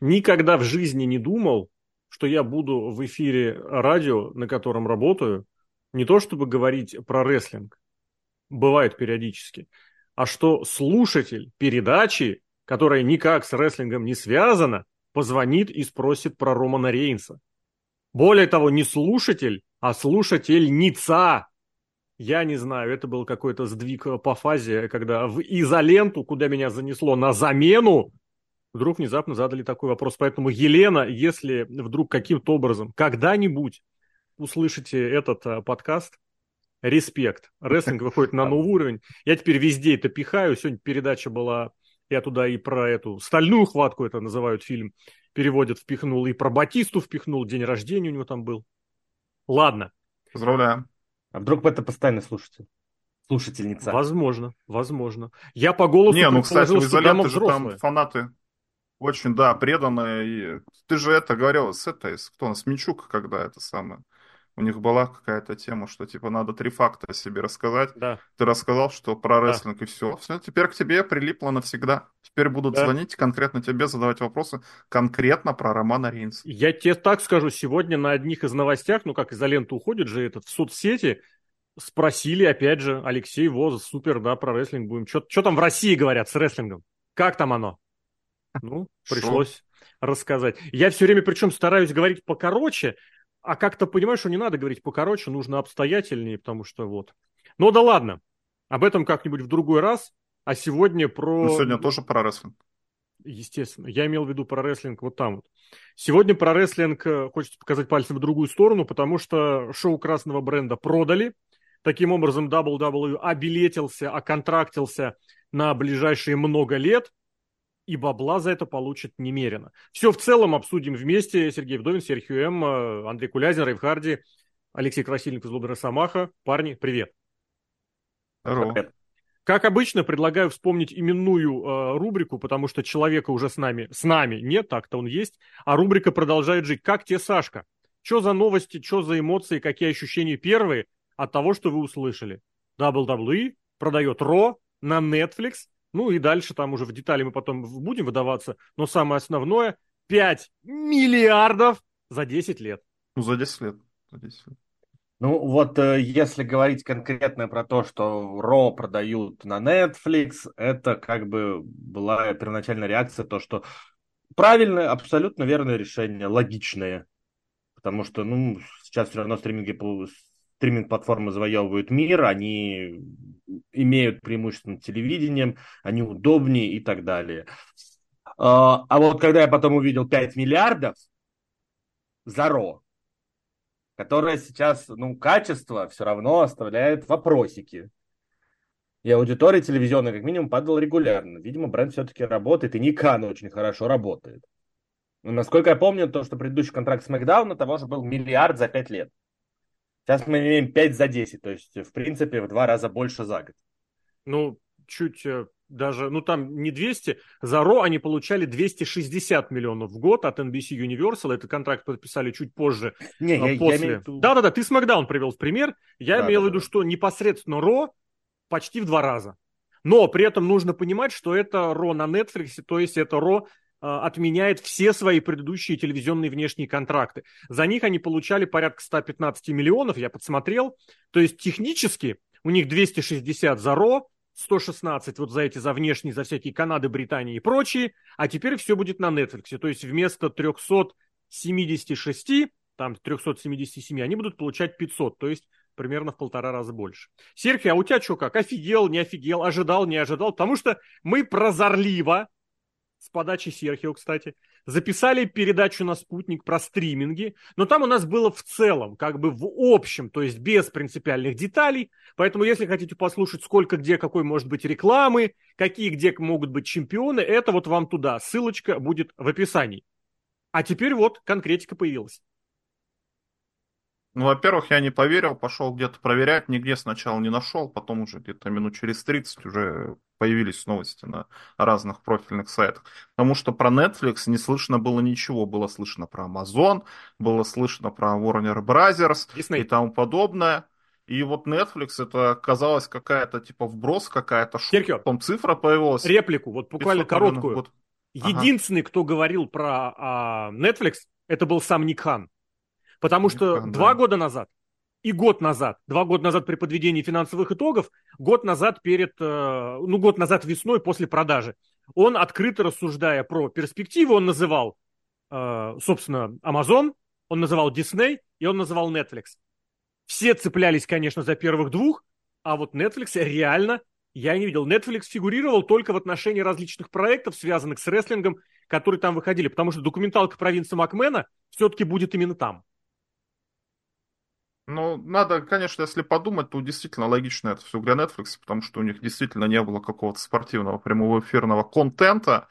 Никогда в жизни не думал, что я буду в эфире радио, на котором работаю, не то чтобы говорить про рестлинг, бывает периодически, а что слушатель передачи, которая никак с рестлингом не связана, позвонит и спросит про Романа Рейнса. Более того, не слушатель, а слушательница. Я не знаю, это был какой-то сдвиг по фазе, когда в изоленту, куда меня занесло на замену, вдруг внезапно задали такой вопрос. Поэтому, Елена, если вдруг каким-то образом когда-нибудь услышите этот а, подкаст, респект. Рестлинг выходит на новый уровень. Я теперь везде это пихаю. Сегодня передача была, я туда и про эту стальную хватку, это называют фильм, переводят, впихнул, и про Батисту впихнул, день рождения у него там был. Ладно. Поздравляем. А вдруг это постоянный слушатель? Слушательница. Возможно, возможно. Я по голосу Не, ну, кстати, в изоленте же там фанаты очень, да, преданные. И ты же это говорил с этой, с кто у нас, Мичук, когда это самое. У них была какая-то тема, что типа надо три факта о себе рассказать. Да. Ты рассказал, что про Да. рестлинг и все. Все, теперь к тебе прилипло навсегда. Теперь будут Да. звонить конкретно тебе, задавать вопросы конкретно про Романа Рейнса. Я тебе так скажу, сегодня на одних из новостях, ну как изолента уходит же этот, в соцсети, спросили, опять же, Алексей Воз, супер, да, про рестлинг будем. Что там в России говорят с рестлингом? Как там оно? Ну, Шо? пришлось рассказать. Я все время, причем, стараюсь говорить покороче, а как-то понимаю, что не надо говорить покороче, нужно обстоятельнее, потому что вот. Ну да ладно, об этом как-нибудь в другой раз, а сегодня про... Ну, сегодня тоже про рестлинг. Естественно. Я имел в виду про рестлинг вот там вот. Сегодня про рестлинг э, хочется показать пальцем в другую сторону, потому что шоу красного бренда продали. Таким образом, WWE обилетился, оконтрактился на ближайшие много лет, и бабла за это получит немерено. Все в целом обсудим вместе. Сергей Вдовин, Серхио М, э, Андрей Кулязин, Рейв Харди, Алексей Красильников из Лобера Самаха. Парни, привет. Здорово. Как обычно, предлагаю вспомнить именную э, рубрику, потому что человека уже с нами, с нами нет, так-то он есть, а рубрика продолжает жить. Как тебе, Сашка? Что за новости, что за эмоции, какие ощущения первые от того, что вы услышали? WWE продает Ро на Netflix, ну и дальше там уже в детали мы потом будем выдаваться, но самое основное, 5 миллиардов за 10 лет. Ну, за 10 лет. За 10 лет. Ну вот э, если говорить конкретно про то, что Ро продают на Netflix, это как бы была первоначальная реакция, то что правильное, абсолютно верное решение, логичное. Потому что, ну, сейчас все равно стриминги, стриминг-платформы завоевывают мир, они имеют преимущество над телевидением, они удобнее и так далее. А а вот когда я потом увидел 5 миллиардов за Ро, которое сейчас, ну, качество все равно оставляет вопросики. И аудитория телевизионная, как минимум, падала регулярно. Видимо, бренд все-таки работает, и Никан очень хорошо работает. Ну, насколько я помню, то, что предыдущий контракт с Макдауна того же был миллиард за 5 лет. Сейчас мы имеем 5 за 10, то есть, в принципе, в два раза больше за год. Ну, чуть э, даже, ну там не 200, за Ро они получали 260 миллионов в год от NBC Universal, этот контракт подписали чуть позже, Не, а, я, после. в Да-да-да, ты Смакдаун привел в пример, я Да, имел в да, виду, да. что непосредственно Ро почти в два раза. Но при этом нужно понимать, что это Ро на Netflix, то есть это Ро отменяет все свои предыдущие телевизионные внешние контракты. За них они получали порядка 115 миллионов, я подсмотрел. То есть технически у них 260 за Ро, 116 вот за эти, за внешние, за всякие Канады, Британии и прочие, а теперь все будет на Netflix. То есть вместо 376, там 377, они будут получать 500, то есть примерно в полтора раза больше. Серхи, а у тебя что как? Офигел, не офигел, ожидал, не ожидал? Потому что мы прозорливо, с подачи Серхио, кстати, записали передачу на спутник про стриминги, но там у нас было в целом, как бы в общем, то есть без принципиальных деталей. Поэтому, если хотите послушать, сколько где какой может быть рекламы, какие где могут быть чемпионы, это вот вам туда. Ссылочка будет в описании. А теперь вот конкретика появилась. Ну, во-первых, я не поверил, пошел где-то проверять, нигде сначала не нашел, потом уже где-то минут через 30 уже появились новости на разных профильных сайтах. Потому что про Netflix не слышно было ничего. Было слышно про Amazon, было слышно про Warner Brothers Disney. и тому подобное. И вот Netflix это казалось какая-то типа вброс, какая-то шутка, потом цифра появилась. Реплику, вот буквально 500 миллионов в короткую. год. Единственный, кто говорил про а, Netflix, это был сам Ник Хан. Потому Ник что Хан, два да. года назад и год назад, два года назад при подведении финансовых итогов, год назад перед, э, ну, год назад весной после продажи, он открыто рассуждая про перспективы, он называл, э, собственно, Amazon, он называл Disney и он называл Netflix. Все цеплялись, конечно, за первых двух, а вот Netflix реально я не видел. Netflix фигурировал только в отношении различных проектов, связанных с рестлингом, которые там выходили, потому что документалка про Винса Макмена все-таки будет именно там. Ну, надо, конечно, если подумать, то действительно логично это все для Netflix, потому что у них действительно не было какого-то спортивного прямого эфирного контента.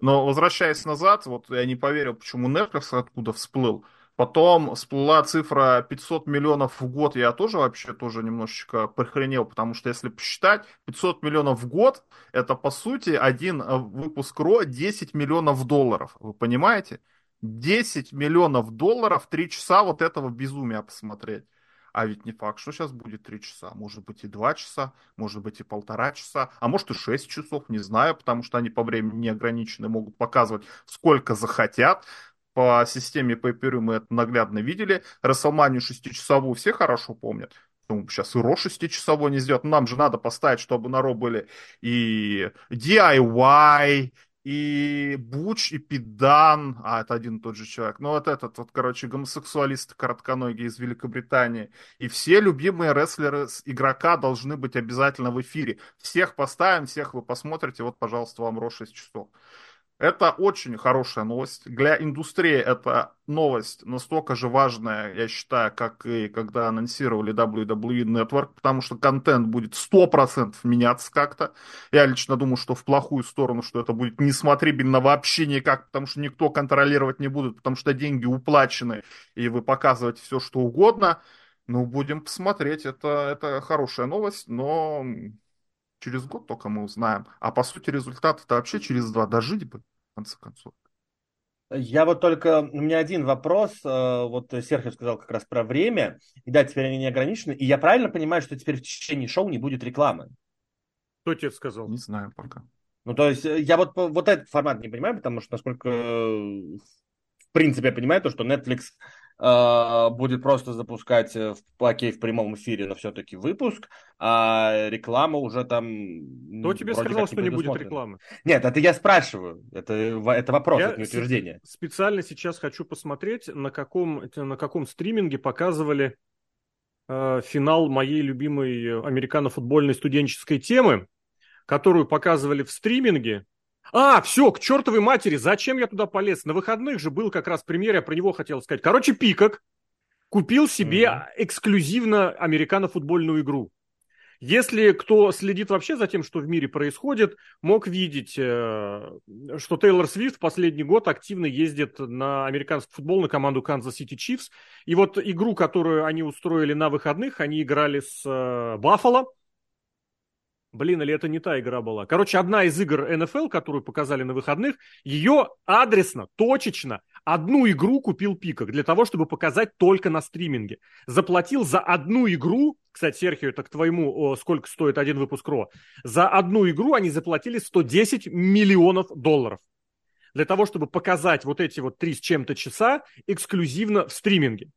Но возвращаясь назад, вот я не поверил, почему Netflix откуда всплыл. Потом всплыла цифра 500 миллионов в год, я тоже вообще тоже немножечко прихренел, потому что если посчитать, 500 миллионов в год, это по сути один э, выпуск РО 10 миллионов долларов, вы понимаете? 10 миллионов долларов, 3 часа вот этого безумия посмотреть. А ведь не факт, что сейчас будет 3 часа. Может быть и 2 часа, может быть и полтора часа, а может и 6 часов, не знаю, потому что они по времени не ограничены, могут показывать сколько захотят. По системе pay мы это наглядно видели. Расселманию 6-часовую все хорошо помнят. Ну, сейчас и Ро 6-часовой не сделать. Нам же надо поставить, чтобы на Ро были и DIY, и Буч, и Пидан, а это один и тот же человек, ну вот этот вот, короче, гомосексуалист коротконогий из Великобритании, и все любимые рестлеры с игрока должны быть обязательно в эфире. Всех поставим, всех вы посмотрите, вот, пожалуйста, вам Ро 6 часов. Это очень хорошая новость. Для индустрии это новость настолько же важная, я считаю, как и когда анонсировали WWE Network, потому что контент будет 100% меняться как-то. Я лично думаю, что в плохую сторону, что это будет несмотрибельно вообще никак, потому что никто контролировать не будет, потому что деньги уплачены, и вы показываете все, что угодно. Ну, будем посмотреть. Это, это хорошая новость, но через год только мы узнаем. А по сути результат это вообще через два дожить бы, в конце концов. Я вот только, у меня один вопрос, э, вот Серхио сказал как раз про время, и да, теперь они не ограничены, и я правильно понимаю, что теперь в течение шоу не будет рекламы? Кто тебе сказал? Не знаю пока. Ну, то есть, э, я вот, вот этот формат не понимаю, потому что, насколько, э, в принципе, я понимаю то, что Netflix будет просто запускать в окей в прямом эфире, но все-таки выпуск, а реклама уже там... Кто тебе сказал, что не будет рекламы? Нет, это я спрашиваю. Это, это вопрос, я это не утверждение. специально сейчас хочу посмотреть, на каком, на каком стриминге показывали э, финал моей любимой американо-футбольной студенческой темы, которую показывали в стриминге а, все, к чертовой матери, зачем я туда полез? На выходных же был как раз премьер, я про него хотел сказать. Короче, Пикок купил себе mm-hmm. эксклюзивно американо-футбольную игру. Если кто следит вообще за тем, что в мире происходит, мог видеть, э, что Тейлор Свифт в последний год активно ездит на американский футбол, на команду Kansas City Chiefs. И вот игру, которую они устроили на выходных, они играли с Баффало. Блин, или это не та игра была? Короче, одна из игр НФЛ, которую показали на выходных, ее адресно, точечно, одну игру купил Пикок для того, чтобы показать только на стриминге. Заплатил за одну игру, кстати, Серхио, это к твоему, сколько стоит один выпуск РО, за одну игру они заплатили 110 миллионов долларов. Для того, чтобы показать вот эти вот три с чем-то часа эксклюзивно в стриминге.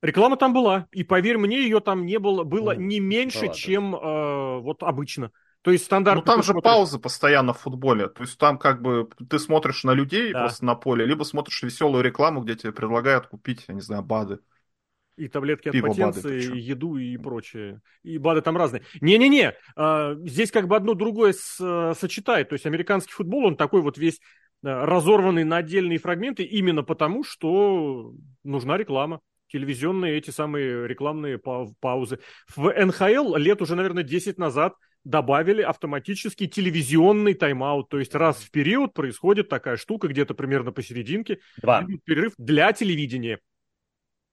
Реклама там была, и поверь мне, ее там не было, было ну, не меньше, да чем э, вот обычно. То есть стандарт. Ну там же смотришь... паузы постоянно в футболе. То есть там как бы ты смотришь на людей да. просто на поле, либо смотришь веселую рекламу, где тебе предлагают купить, я не знаю, БАДы. И таблетки Пиво, от потенции, и еду и прочее. И БАДы там разные. Не-не-не, а, здесь как бы одно другое с, сочетает. То есть американский футбол, он такой вот весь разорванный на отдельные фрагменты именно потому, что нужна реклама телевизионные эти самые рекламные паузы. В НХЛ лет уже, наверное, 10 назад добавили автоматический телевизионный тайм-аут. То есть раз в период происходит такая штука, где-то примерно посерединке. Два. Перерыв для телевидения.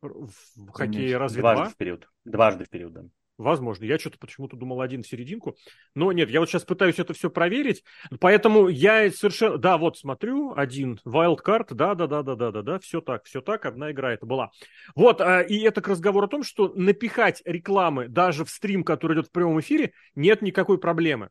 В хоккее разве Дважды два? в период. Дважды в период, да. Возможно. Я что-то почему-то думал один в серединку. Но нет, я вот сейчас пытаюсь это все проверить. Поэтому я совершенно... Да, вот смотрю, один wildcard, да-да-да-да-да-да-да, все так, все так, одна игра это была. Вот, а, и это к разговору о том, что напихать рекламы даже в стрим, который идет в прямом эфире, нет никакой проблемы.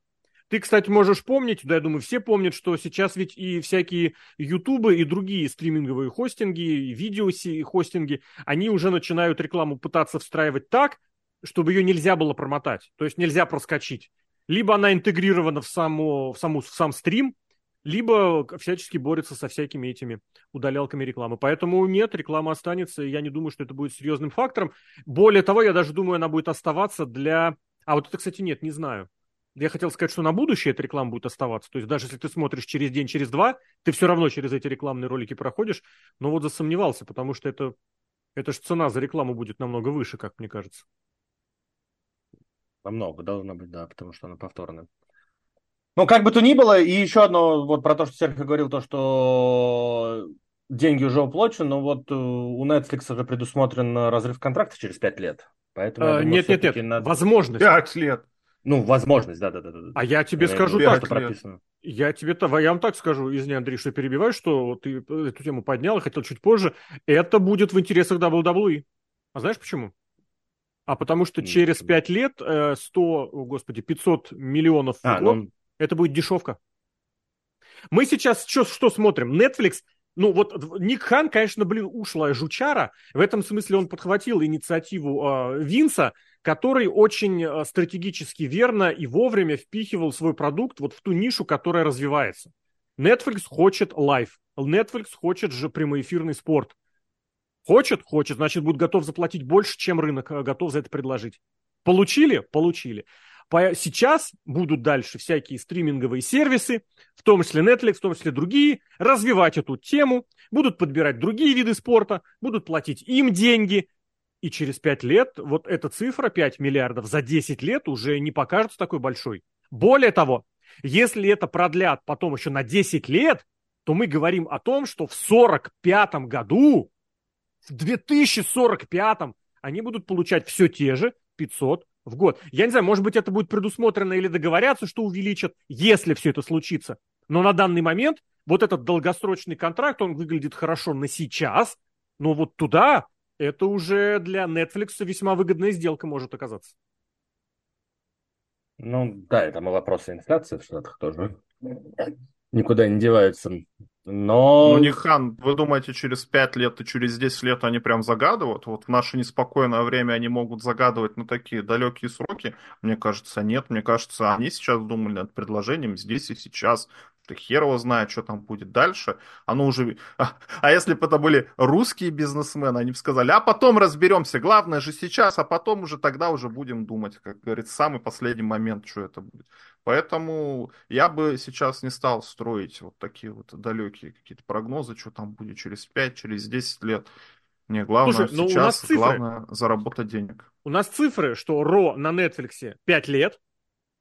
Ты, кстати, можешь помнить, да, я думаю, все помнят, что сейчас ведь и всякие ютубы и другие стриминговые хостинги, и видео хостинги, они уже начинают рекламу пытаться встраивать так, чтобы ее нельзя было промотать, то есть нельзя проскочить. Либо она интегрирована в, саму, в, саму, в сам стрим, либо всячески борется со всякими этими удалялками рекламы. Поэтому нет, реклама останется, и я не думаю, что это будет серьезным фактором. Более того, я даже думаю, она будет оставаться для... А вот это, кстати, нет, не знаю. Я хотел сказать, что на будущее эта реклама будет оставаться. То есть даже если ты смотришь через день, через два, ты все равно через эти рекламные ролики проходишь. Но вот засомневался, потому что это, это же цена за рекламу будет намного выше, как мне кажется. Намного должно быть, да, потому что она повторная. Ну, как бы то ни было, и еще одно, вот про то, что Серхио говорил, то, что деньги уже уплачены, но вот э, у Netflix уже предусмотрен разрыв контракта через пять лет. Поэтому, а, думаю, нет, нет, нет, надо... возможность. Пять лет. Ну, возможность, да-да-да. А я тебе я скажу так, прописано. Я тебе я вам так скажу, извини, Андрей, что перебиваю, что ты эту тему поднял и хотел чуть позже. Это будет в интересах WWE. А знаешь почему? А потому что через пять лет 100, э, господи, 500 миллионов в а, год ну, это будет дешевка. Мы сейчас что, что смотрим? Netflix ну вот Ник Хан, конечно, блин, ушлая жучара. В этом смысле он подхватил инициативу э, Винса, который очень э, стратегически верно и вовремя впихивал свой продукт вот в ту нишу, которая развивается. Netflix хочет live. Netflix хочет же прямоэфирный спорт. Хочет? Хочет. Значит, будет готов заплатить больше, чем рынок э, готов за это предложить. Получили? Получили. Сейчас будут дальше всякие стриминговые сервисы, в том числе Netflix, в том числе другие, развивать эту тему, будут подбирать другие виды спорта, будут платить им деньги. И через 5 лет вот эта цифра 5 миллиардов за 10 лет уже не покажется такой большой. Более того, если это продлят потом еще на 10 лет, то мы говорим о том, что в 45 году, в 2045 они будут получать все те же 500 в год. Я не знаю, может быть, это будет предусмотрено или договорятся, что увеличат, если все это случится. Но на данный момент вот этот долгосрочный контракт, он выглядит хорошо на сейчас, но вот туда это уже для Netflix весьма выгодная сделка может оказаться. Ну да, это мы вопросы инфляции в Штатах тоже никуда не деваются. Но... Ну, не хан, вы думаете, через 5 лет и через 10 лет они прям загадывают? Вот в наше неспокойное время они могут загадывать на такие далекие сроки? Мне кажется, нет. Мне кажется, они сейчас думали над предложением здесь и сейчас. Ты хер его знает, что там будет дальше. Оно уже... А, а если бы это были русские бизнесмены, они бы сказали, а потом разберемся. Главное же сейчас, а потом уже тогда уже будем думать, как говорится, самый последний момент, что это будет. Поэтому я бы сейчас не стал строить вот такие вот далекие какие-то прогнозы, что там будет через 5, через 10 лет. Мне главное Слушай, ну, сейчас, у нас цифры. главное заработать денег. У нас цифры, что Ро на Netflix 5 лет,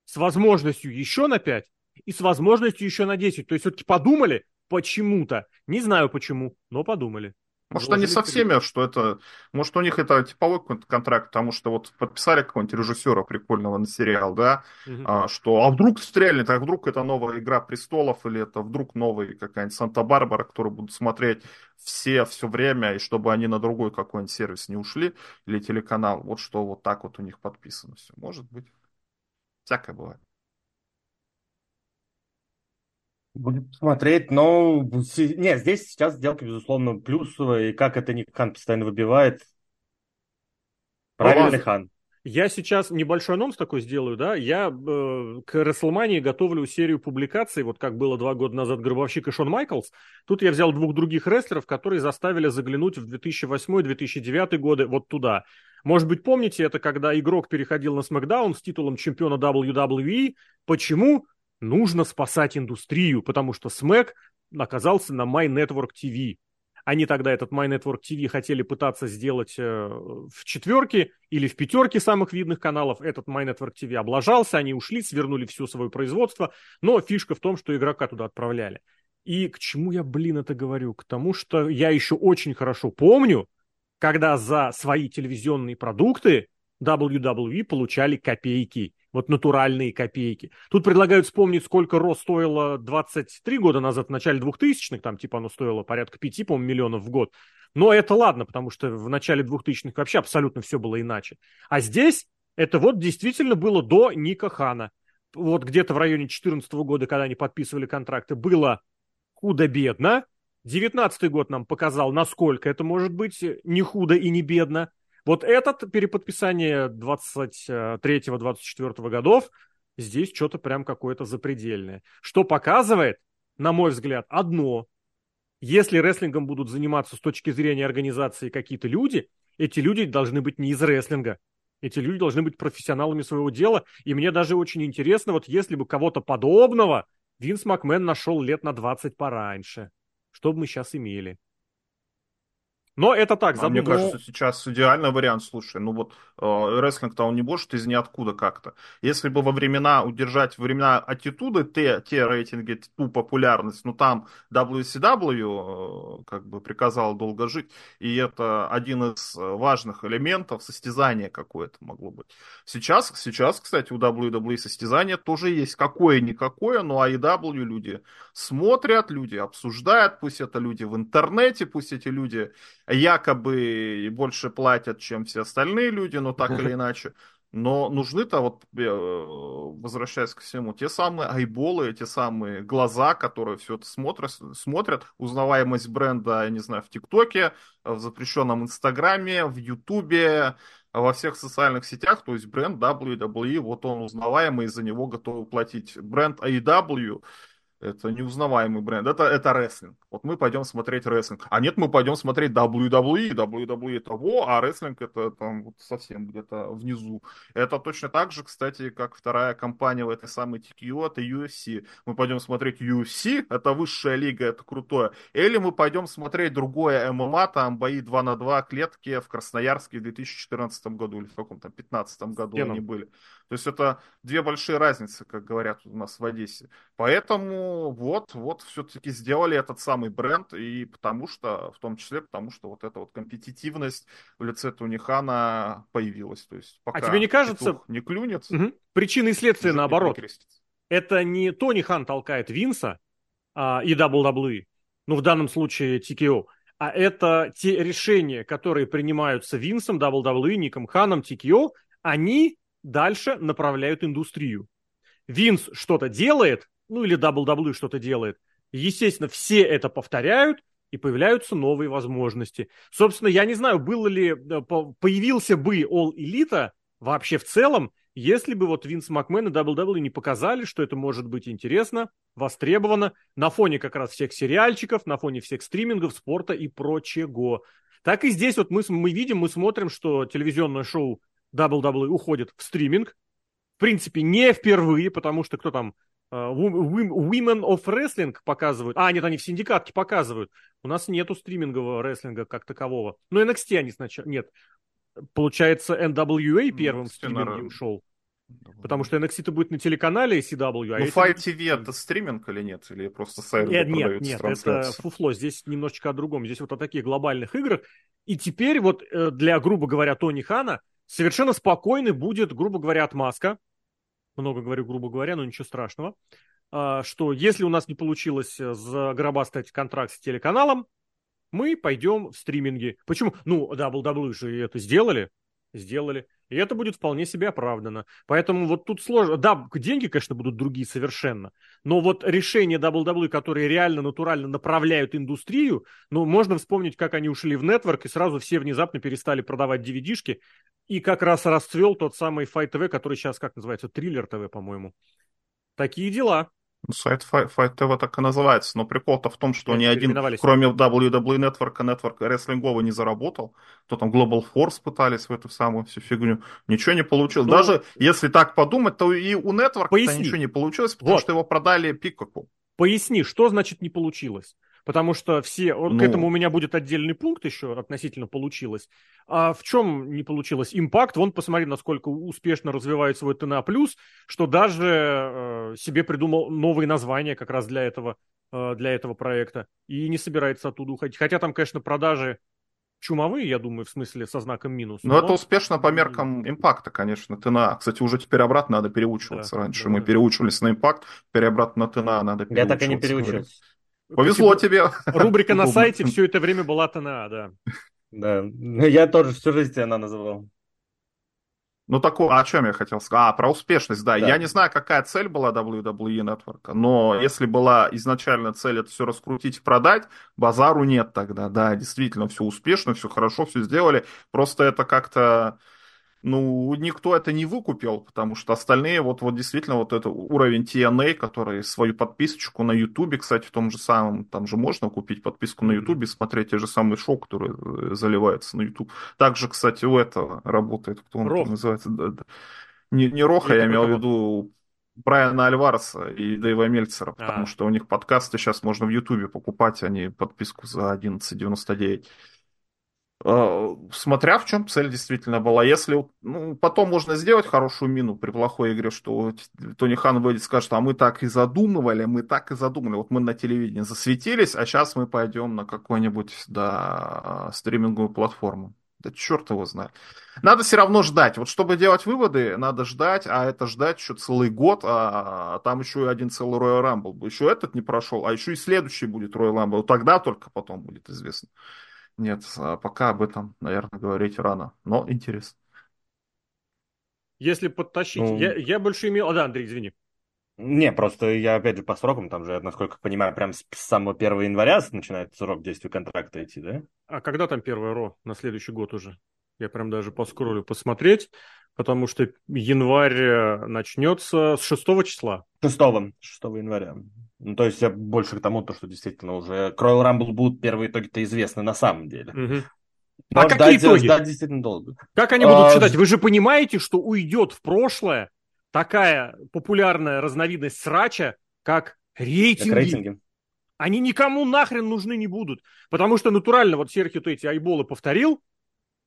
с возможностью еще на 5 и с возможностью еще на 10. То есть все-таки подумали почему-то. Не знаю почему, но подумали. Может, они со всеми, что это... Может, у них это типовой контракт, потому что вот подписали какого-нибудь режиссера прикольного на сериал, да, угу. а, что а вдруг стрельнет, а вдруг это новая «Игра престолов» или это вдруг новый какая-нибудь «Санта-Барбара», которую будут смотреть все все время, и чтобы они на другой какой-нибудь сервис не ушли, или телеканал. Вот что вот так вот у них подписано все. Может быть. Всякое бывает. Будем смотреть, но не, здесь сейчас сделка, безусловно, плюсовая, и как это Хан постоянно выбивает. Правильный Хан. Я сейчас небольшой анонс такой сделаю, да. Я э, к WrestleMania готовлю серию публикаций, вот как было два года назад Гробовщик и Шон Майклс. Тут я взял двух других рестлеров, которые заставили заглянуть в 2008-2009 годы вот туда. Может быть, помните, это когда игрок переходил на SmackDown с титулом чемпиона WWE. Почему? Нужно спасать индустрию, потому что СМЭК оказался на My Network TV. Они тогда этот My Network TV хотели пытаться сделать э, в четверке или в пятерке самых видных каналов. Этот My Network TV облажался, они ушли, свернули все свое производство. Но фишка в том, что игрока туда отправляли. И к чему я, блин, это говорю? К тому, что я еще очень хорошо помню, когда за свои телевизионные продукты WWE получали копейки вот натуральные копейки. Тут предлагают вспомнить, сколько РО стоило 23 года назад, в начале 2000-х, там типа оно стоило порядка 5, по миллионов в год. Но это ладно, потому что в начале 2000-х вообще абсолютно все было иначе. А здесь это вот действительно было до Ника Хана. вот где-то в районе 2014 года, когда они подписывали контракты, было худо-бедно. 19 год нам показал, насколько это может быть не худо и не бедно. Вот этот переподписание 23-24 годов, здесь что-то прям какое-то запредельное. Что показывает, на мой взгляд, одно. Если рестлингом будут заниматься с точки зрения организации какие-то люди, эти люди должны быть не из рестлинга. Эти люди должны быть профессионалами своего дела. И мне даже очень интересно, вот если бы кого-то подобного Винс Макмен нашел лет на 20 пораньше, что бы мы сейчас имели? Но это так, а мне кажется, сейчас идеальный вариант, слушай, ну вот э, рестлинг-то он не может из ниоткуда как-то. Если бы во времена, удержать времена аттитуды, те, те рейтинги, ту популярность, ну там WCW э, как бы приказал долго жить, и это один из важных элементов состязания какое-то могло быть. Сейчас, сейчас, кстати, у WWE состязание тоже есть какое-никакое, но AEW люди смотрят, люди обсуждают, пусть это люди в интернете, пусть эти люди якобы больше платят, чем все остальные люди, но так или иначе. Но нужны-то, вот э, возвращаясь к всему, те самые айболы, те самые глаза, которые все это смотрят, смотрят, узнаваемость бренда, я не знаю, в ТикТоке, в запрещенном Инстаграме, в Ютубе, во всех социальных сетях, то есть бренд WWE, вот он узнаваемый, за него готовы платить. Бренд AEW, это неузнаваемый бренд. Это, это рестлинг. Вот мы пойдем смотреть рестлинг. А нет, мы пойдем смотреть WWE. WWE того, а рестлинг это там вот совсем где-то внизу. Это точно так же, кстати, как вторая компания в этой самой TKO, это UFC. Мы пойдем смотреть UFC, это высшая лига, это крутое. Или мы пойдем смотреть другое ММА, там бои 2 на 2 клетки в Красноярске в 2014 году или в каком-то 2015 году они были. То есть это две большие разницы, как говорят у нас в Одессе. Поэтому вот, вот все-таки сделали этот самый бренд, и потому что, в том числе потому что вот эта вот компетитивность в лице Тунихана появилась. То есть пока а тебе не кажется... не клюнет... Угу. Причины и следствия наоборот. Это не Тони Хан толкает Винса а, и WWE, ну в данном случае TKO, а это те решения, которые принимаются Винсом, WWE, Ником Ханом, TKO, они дальше направляют индустрию. Винс что-то делает, ну или WWE что-то делает. Естественно, все это повторяют, и появляются новые возможности. Собственно, я не знаю, было ли, э, появился бы All Elite вообще в целом, если бы вот Винс Макмен и WWE не показали, что это может быть интересно, востребовано, на фоне как раз всех сериальчиков, на фоне всех стримингов, спорта и прочего. Так и здесь вот мы, мы видим, мы смотрим, что телевизионное шоу WWE уходит в стриминг. В принципе, не впервые, потому что кто там Uh, Women of Wrestling показывают. А, нет, они в синдикатке показывают. У нас нету стримингового рестлинга как такового. Но NXT они сначала... Нет. Получается, NWA первым NXT стриминговым шоу. Потому что NXT-то будет на телеканале CW. А ну, Fight TV это стриминг или нет? Или просто сайт Нет, нет, нет, это фуфло. Здесь немножечко о другом. Здесь вот о таких глобальных играх. И теперь вот э, для, грубо говоря, Тони Хана совершенно спокойный будет, грубо говоря, отмазка. Много говорю, грубо говоря, но ничего страшного. А, что если у нас не получилось э, загробастать контракт с телеканалом, мы пойдем в стриминги. Почему? Ну, WWE же это сделали. Сделали. И это будет вполне себе оправдано. Поэтому вот тут сложно. Да, деньги, конечно, будут другие совершенно. Но вот решения WWE, которые реально натурально направляют индустрию, ну, можно вспомнить, как они ушли в нетворк, и сразу все внезапно перестали продавать DVD-шки. И как раз расцвел тот самый Fight TV, который сейчас, как называется, Триллер ТВ, по-моему. Такие дела. Сайт Fight, TV так и называется, но прикол-то в том, что ни один, кроме WWE Network, Network рестлинговый не заработал, то там Global Force пытались в эту самую всю фигню, ничего не получилось. Ну, Даже если так подумать, то и у Network ничего не получилось, потому вот. что его продали Пикаку. Поясни, что значит не получилось? Потому что все... Ну... К этому у меня будет отдельный пункт еще относительно получилось. А в чем не получилось? Импакт, вон посмотри, насколько успешно развивает свой ТНА+, что даже э, себе придумал новые названия как раз для этого, э, для этого проекта и не собирается оттуда уходить. Хотя там, конечно, продажи чумовые, я думаю, в смысле со знаком минус. Но, но... это успешно по меркам импакта, конечно, ТНА. Кстати, уже теперь обратно надо переучиваться. Да, Раньше да, мы да. переучивались на импакт, теперь обратно на ТНА надо переучиваться. Я так и не переучился. Повезло тебе. Рубрика на сайте все это время была ТНА, да. Да, я тоже всю жизнь она называл. Ну, такого, о чем я хотел сказать? А, про успешность, да. да. Я не знаю, какая цель была WWE Network, но если была изначально цель это все раскрутить и продать, базару нет тогда, да, действительно, все успешно, все хорошо, все сделали. Просто это как-то ну, никто это не выкупил, потому что остальные, вот, вот действительно, вот это уровень TNA, который свою подписочку на Ютубе, кстати, в том же самом, там же можно купить подписку на Ютубе, смотреть те же самые шоу, которые э, заливаются на Ютуб. Также, кстати, у этого работает, кто он Рох. называется, да, да. Не, не Роха, я имел в виду Брайана Альвареса и Дэйва Мельцера, потому а. что у них подкасты сейчас можно в Ютубе покупать, а не подписку за 11,99. Э, смотря в чем цель действительно была. Если ну, потом можно сделать хорошую мину при плохой игре, что Тони Хан выйдет и скажет, а мы так и задумывали, мы так и задумали. Вот мы на телевидении засветились, а сейчас мы пойдем на какую-нибудь да, стриминговую платформу. Да черт его знает. Надо все равно ждать. Вот чтобы делать выводы, надо ждать, а это ждать еще целый год, а, а там еще и один целый Royal Rumble. Еще этот не прошел, а еще и следующий будет Royal Rumble. Тогда только потом будет известно. Нет, а пока об этом, наверное, говорить рано, но интересно. Если подтащить... Ну... Я, я больше имел... А, да, Андрей, извини. Не, просто я опять же по срокам, там же, насколько понимаю, прям с самого 1 января начинает срок действия контракта идти, да? А когда там первое РО? На следующий год уже? Я прям даже поскролю посмотреть, потому что январь э, начнется с 6 числа. 6, 6 января. Ну, то есть я больше к тому, то, что действительно уже Royal Rumble будут первые итоги-то известны на самом деле. Угу. Но а какие итоги? Ждать действительно долго. Как они будут а... считать? Вы же понимаете, что уйдет в прошлое такая популярная разновидность срача, как рейтинги. Как рейтинги. Они никому нахрен нужны не будут. Потому что натурально, вот Серхио эти айболы повторил,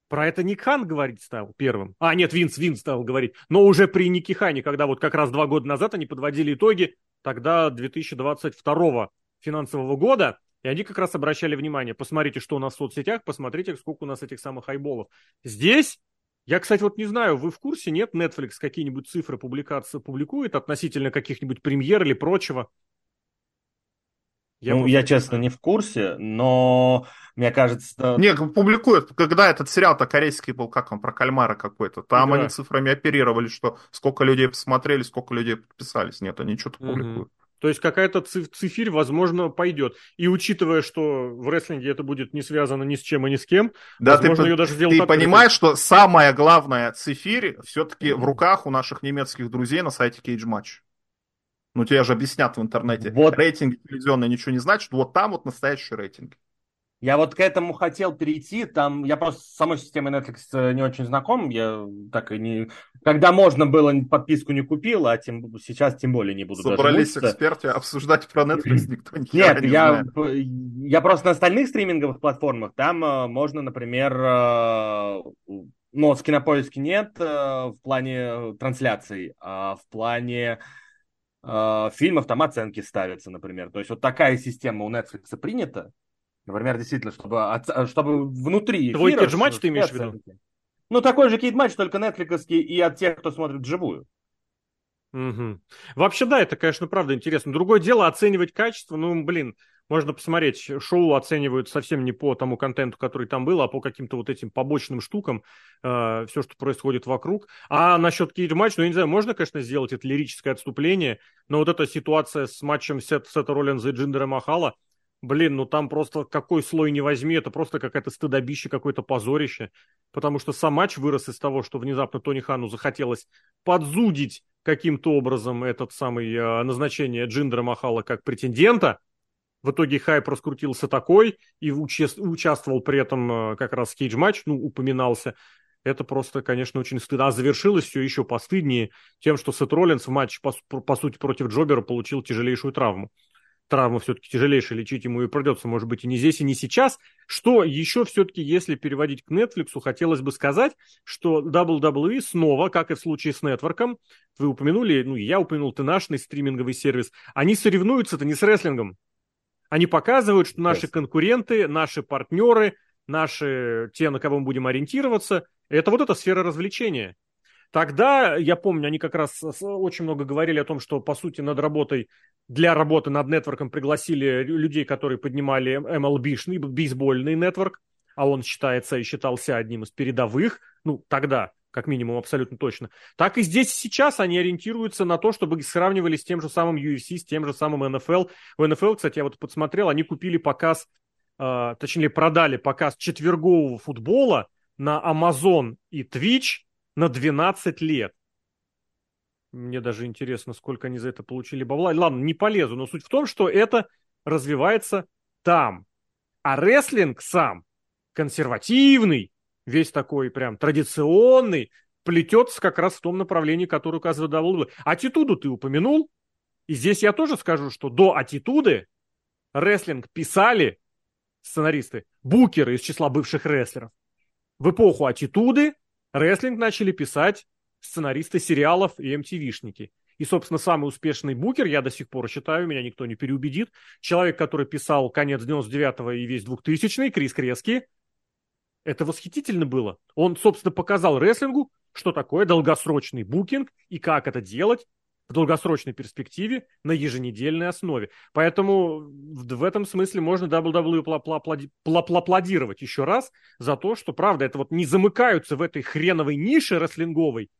про это Ник Хан говорить стал первым. А, нет, Винс, Винс стал говорить. Но уже при Нике Хане, когда вот как раз два года назад они подводили итоги, тогда 2022 финансового года, и они как раз обращали внимание, посмотрите, что у нас в соцсетях, посмотрите, сколько у нас этих самых айболов. Здесь, я, кстати, вот не знаю, вы в курсе, нет, Netflix какие-нибудь цифры публикации публикует относительно каких-нибудь премьер или прочего? Я ну, я, честно, не в курсе, но мне кажется... Не, публикуют, когда этот сериал-то корейский был, как он, про кальмара какой-то, там да. они цифрами оперировали, что сколько людей посмотрели, сколько людей подписались. Нет, они что-то угу. публикуют. То есть какая-то цифирь, возможно, пойдет. И учитывая, что в рестлинге это будет не связано ни с чем и ни с кем, да, возможно, ты, ее даже сделать Ты открытой. понимаешь, что самая главная цифирь все-таки в руках у наших немецких друзей на сайте Cage Match. Ну, тебе же объяснят в интернете. Вот. Рейтинги телевизионные ничего не значит. Вот там вот настоящий рейтинг. Я вот к этому хотел перейти, там, я просто с самой системой Netflix э, не очень знаком, я так и не... Когда можно было, подписку не купил, а тем, сейчас тем более не буду Собрались даже эксперты обсуждать про Netflix, никто не Нет, не я, знает. я просто на остальных стриминговых платформах, там э, можно, например, э, ну, с кинопоиски нет в плане трансляций, а в плане фильмов там оценки ставятся, например. То есть вот такая система у Netflix принята, Например, действительно, чтобы, от, чтобы внутри Твой эфира... Твой матч ты имеешь в виду? Ну, такой же кейт-матч, только нетфликовский и от тех, кто смотрит вживую. Угу. Вообще, да, это, конечно, правда интересно. Другое дело оценивать качество. Ну, блин, можно посмотреть, шоу оценивают совсем не по тому контенту, который там был, а по каким-то вот этим побочным штукам, э, все, что происходит вокруг. А насчет кейдж матч, ну, я не знаю, можно, конечно, сделать это лирическое отступление, но вот эта ситуация с матчем Сет, Сета Роллинза и Джиндера Махала – Блин, ну там просто какой слой не возьми, это просто какая-то стыдобище, какое-то позорище. Потому что сам матч вырос из того, что внезапно Тони Хану захотелось подзудить каким-то образом этот самый э, назначение Джиндера Махала как претендента. В итоге хайп раскрутился такой и уча- участвовал при этом э, как раз cage-матч, ну, упоминался. Это просто, конечно, очень стыдно. А завершилось все еще постыднее тем, что Сет Роллинс в матче, по, по сути, против Джобера получил тяжелейшую травму травма все-таки тяжелейшая, лечить ему и придется, может быть, и не здесь, и не сейчас. Что еще все-таки, если переводить к Netflix, хотелось бы сказать, что WWE снова, как и в случае с Нетворком, вы упомянули, ну, я упомянул, ты наш стриминговый сервис, они соревнуются-то не с рестлингом. Они показывают, что наши конкуренты, наши партнеры, наши, те, на кого мы будем ориентироваться, это вот эта сфера развлечения. Тогда, я помню, они как раз очень много говорили о том, что, по сути, над работой, для работы над нетворком пригласили людей, которые поднимали MLB-шный, бейсбольный нетворк, а он считается и считался одним из передовых, ну, тогда, как минимум, абсолютно точно. Так и здесь сейчас они ориентируются на то, чтобы сравнивали с тем же самым UFC, с тем же самым NFL. В NFL, кстати, я вот подсмотрел, они купили показ, э, точнее, продали показ четвергового футбола на Amazon и Twitch на 12 лет. Мне даже интересно, сколько они за это получили бабла. Ладно, не полезу, но суть в том, что это развивается там. А рестлинг сам консервативный, весь такой прям традиционный, плетется как раз в том направлении, которое указывает WWE. Аттитуду ты упомянул, и здесь я тоже скажу, что до аттитуды рестлинг писали сценаристы, букеры из числа бывших рестлеров. В эпоху аттитуды рестлинг начали писать сценаристы сериалов и MTV-шники. И, собственно, самый успешный букер, я до сих пор считаю, меня никто не переубедит, человек, который писал конец 99-го и весь 2000-й, Крис Крески, это восхитительно было. Он, собственно, показал рестлингу, что такое долгосрочный букинг и как это делать в долгосрочной перспективе на еженедельной основе. Поэтому в этом смысле можно WWE аплодировать еще раз за то, что, правда, это вот не замыкаются в этой хреновой нише рестлинговой,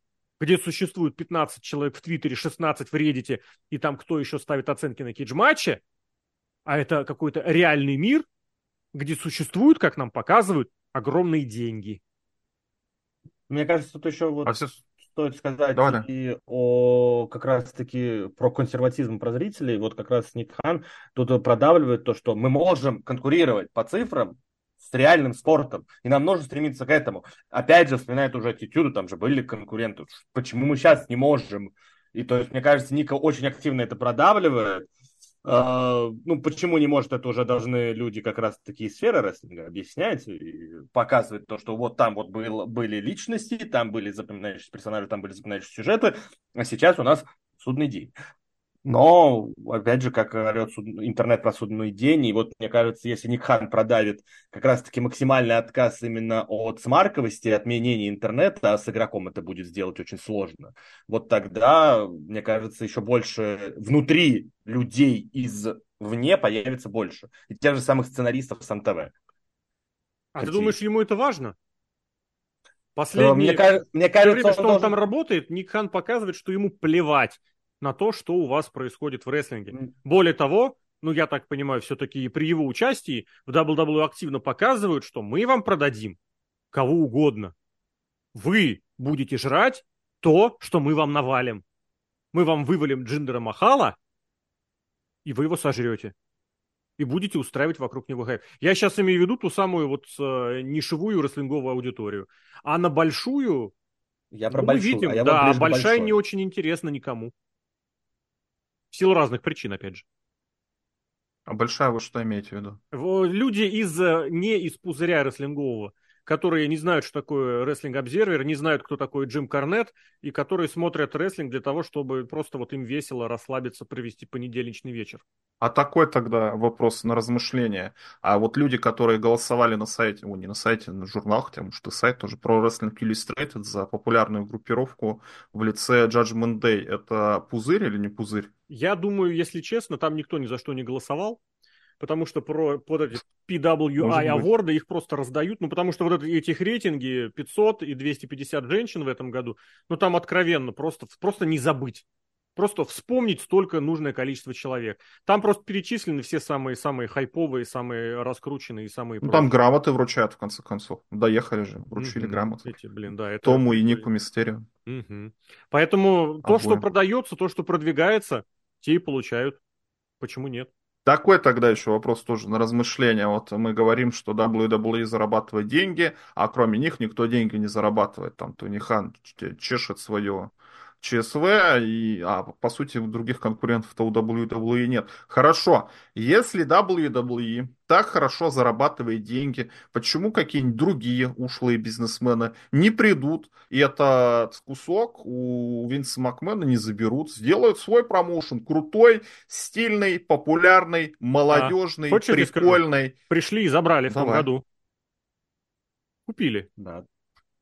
где существует 15 человек в Твиттере, 16 в Реддите, и там кто еще ставит оценки на кейдж-матче, а это какой-то реальный мир, где существуют, как нам показывают, огромные деньги. Мне кажется, тут еще вот а стоит сказать Давай, и о как раз-таки про консерватизм про зрителей. Вот как раз Ник Хан тут продавливает то, что мы можем конкурировать по цифрам с реальным спортом. И нам нужно стремиться к этому. Опять же, вспоминает уже аттитюду, там же были конкуренты. Почему мы сейчас не можем? И то есть, мне кажется, Ника очень активно это продавливает. А, ну, почему не может, это уже должны люди как раз такие сферы рестлинга объяснять и показывать то, что вот там вот был, были личности, там были запоминающиеся персонажи, там были запоминающиеся сюжеты, а сейчас у нас судный день. Но, опять же, как орет суд... интернет про судный день, и вот, мне кажется, если Никхан продавит как раз-таки максимальный отказ именно от смарковости, отменения интернета, а с игроком это будет сделать очень сложно, вот тогда, мне кажется, еще больше внутри людей из вне появится больше. И тех же самых сценаристов с МТВ. А Какие? ты думаешь, ему это важно? Последнее... Мне, мне кажется, время, что он, должен... там работает, Никхан показывает, что ему плевать на то, что у вас происходит в рестлинге. Более того, ну, я так понимаю, все-таки при его участии в WWE активно показывают, что мы вам продадим кого угодно. Вы будете жрать то, что мы вам навалим. Мы вам вывалим Джиндера Махала, и вы его сожрете. И будете устраивать вокруг него хайп. Я сейчас имею в виду ту самую вот э, нишевую рестлинговую аудиторию. А на большую... Я про ну, большую. Видим, а я да, большая большой. не очень интересна никому. В силу разных причин, опять же. А большая вы что имеете в виду? Люди из, э, не из пузыря рестлингового, которые не знают, что такое рестлинг-обзервер, не знают, кто такой Джим Корнет, и которые смотрят рестлинг для того, чтобы просто вот им весело расслабиться, провести понедельничный вечер. А такой тогда вопрос на размышление. А вот люди, которые голосовали на сайте, о, не на сайте, на журналах, потому что сайт тоже про Wrestling Illustrated за популярную группировку в лице Judgment Day, это пузырь или не пузырь? Я думаю, если честно, там никто ни за что не голосовал потому что про, под эти PWI аворды их просто раздают, ну, потому что вот этих рейтинги 500 и 250 женщин в этом году, ну, там откровенно просто, просто не забыть. Просто вспомнить столько нужное количество человек. Там просто перечислены все самые-самые хайповые, самые раскрученные, самые... Ну, там грамоты вручают, в конце концов. Доехали же, вручили mm-hmm. грамоты. Эти, блин, да, это... Тому и Нику Мистерию. Mm-hmm. Поэтому Обоим. то, что продается, то, что продвигается, те и получают. Почему нет? Такой тогда еще вопрос тоже на размышление. Вот мы говорим, что WWE зарабатывает деньги, а кроме них никто деньги не зарабатывает. Там Тони Хан чешет свое ЧСВ, и, а по сути других конкурентов-то у WWE нет. Хорошо, если WWE так хорошо зарабатывает деньги, почему какие-нибудь другие ушлые бизнесмены не придут и этот кусок у Винса Макмена не заберут, сделают свой промоушен, крутой, стильный, популярный, молодежный, а, прикольный. Пришли и забрали Давай. в том году. Купили. Да,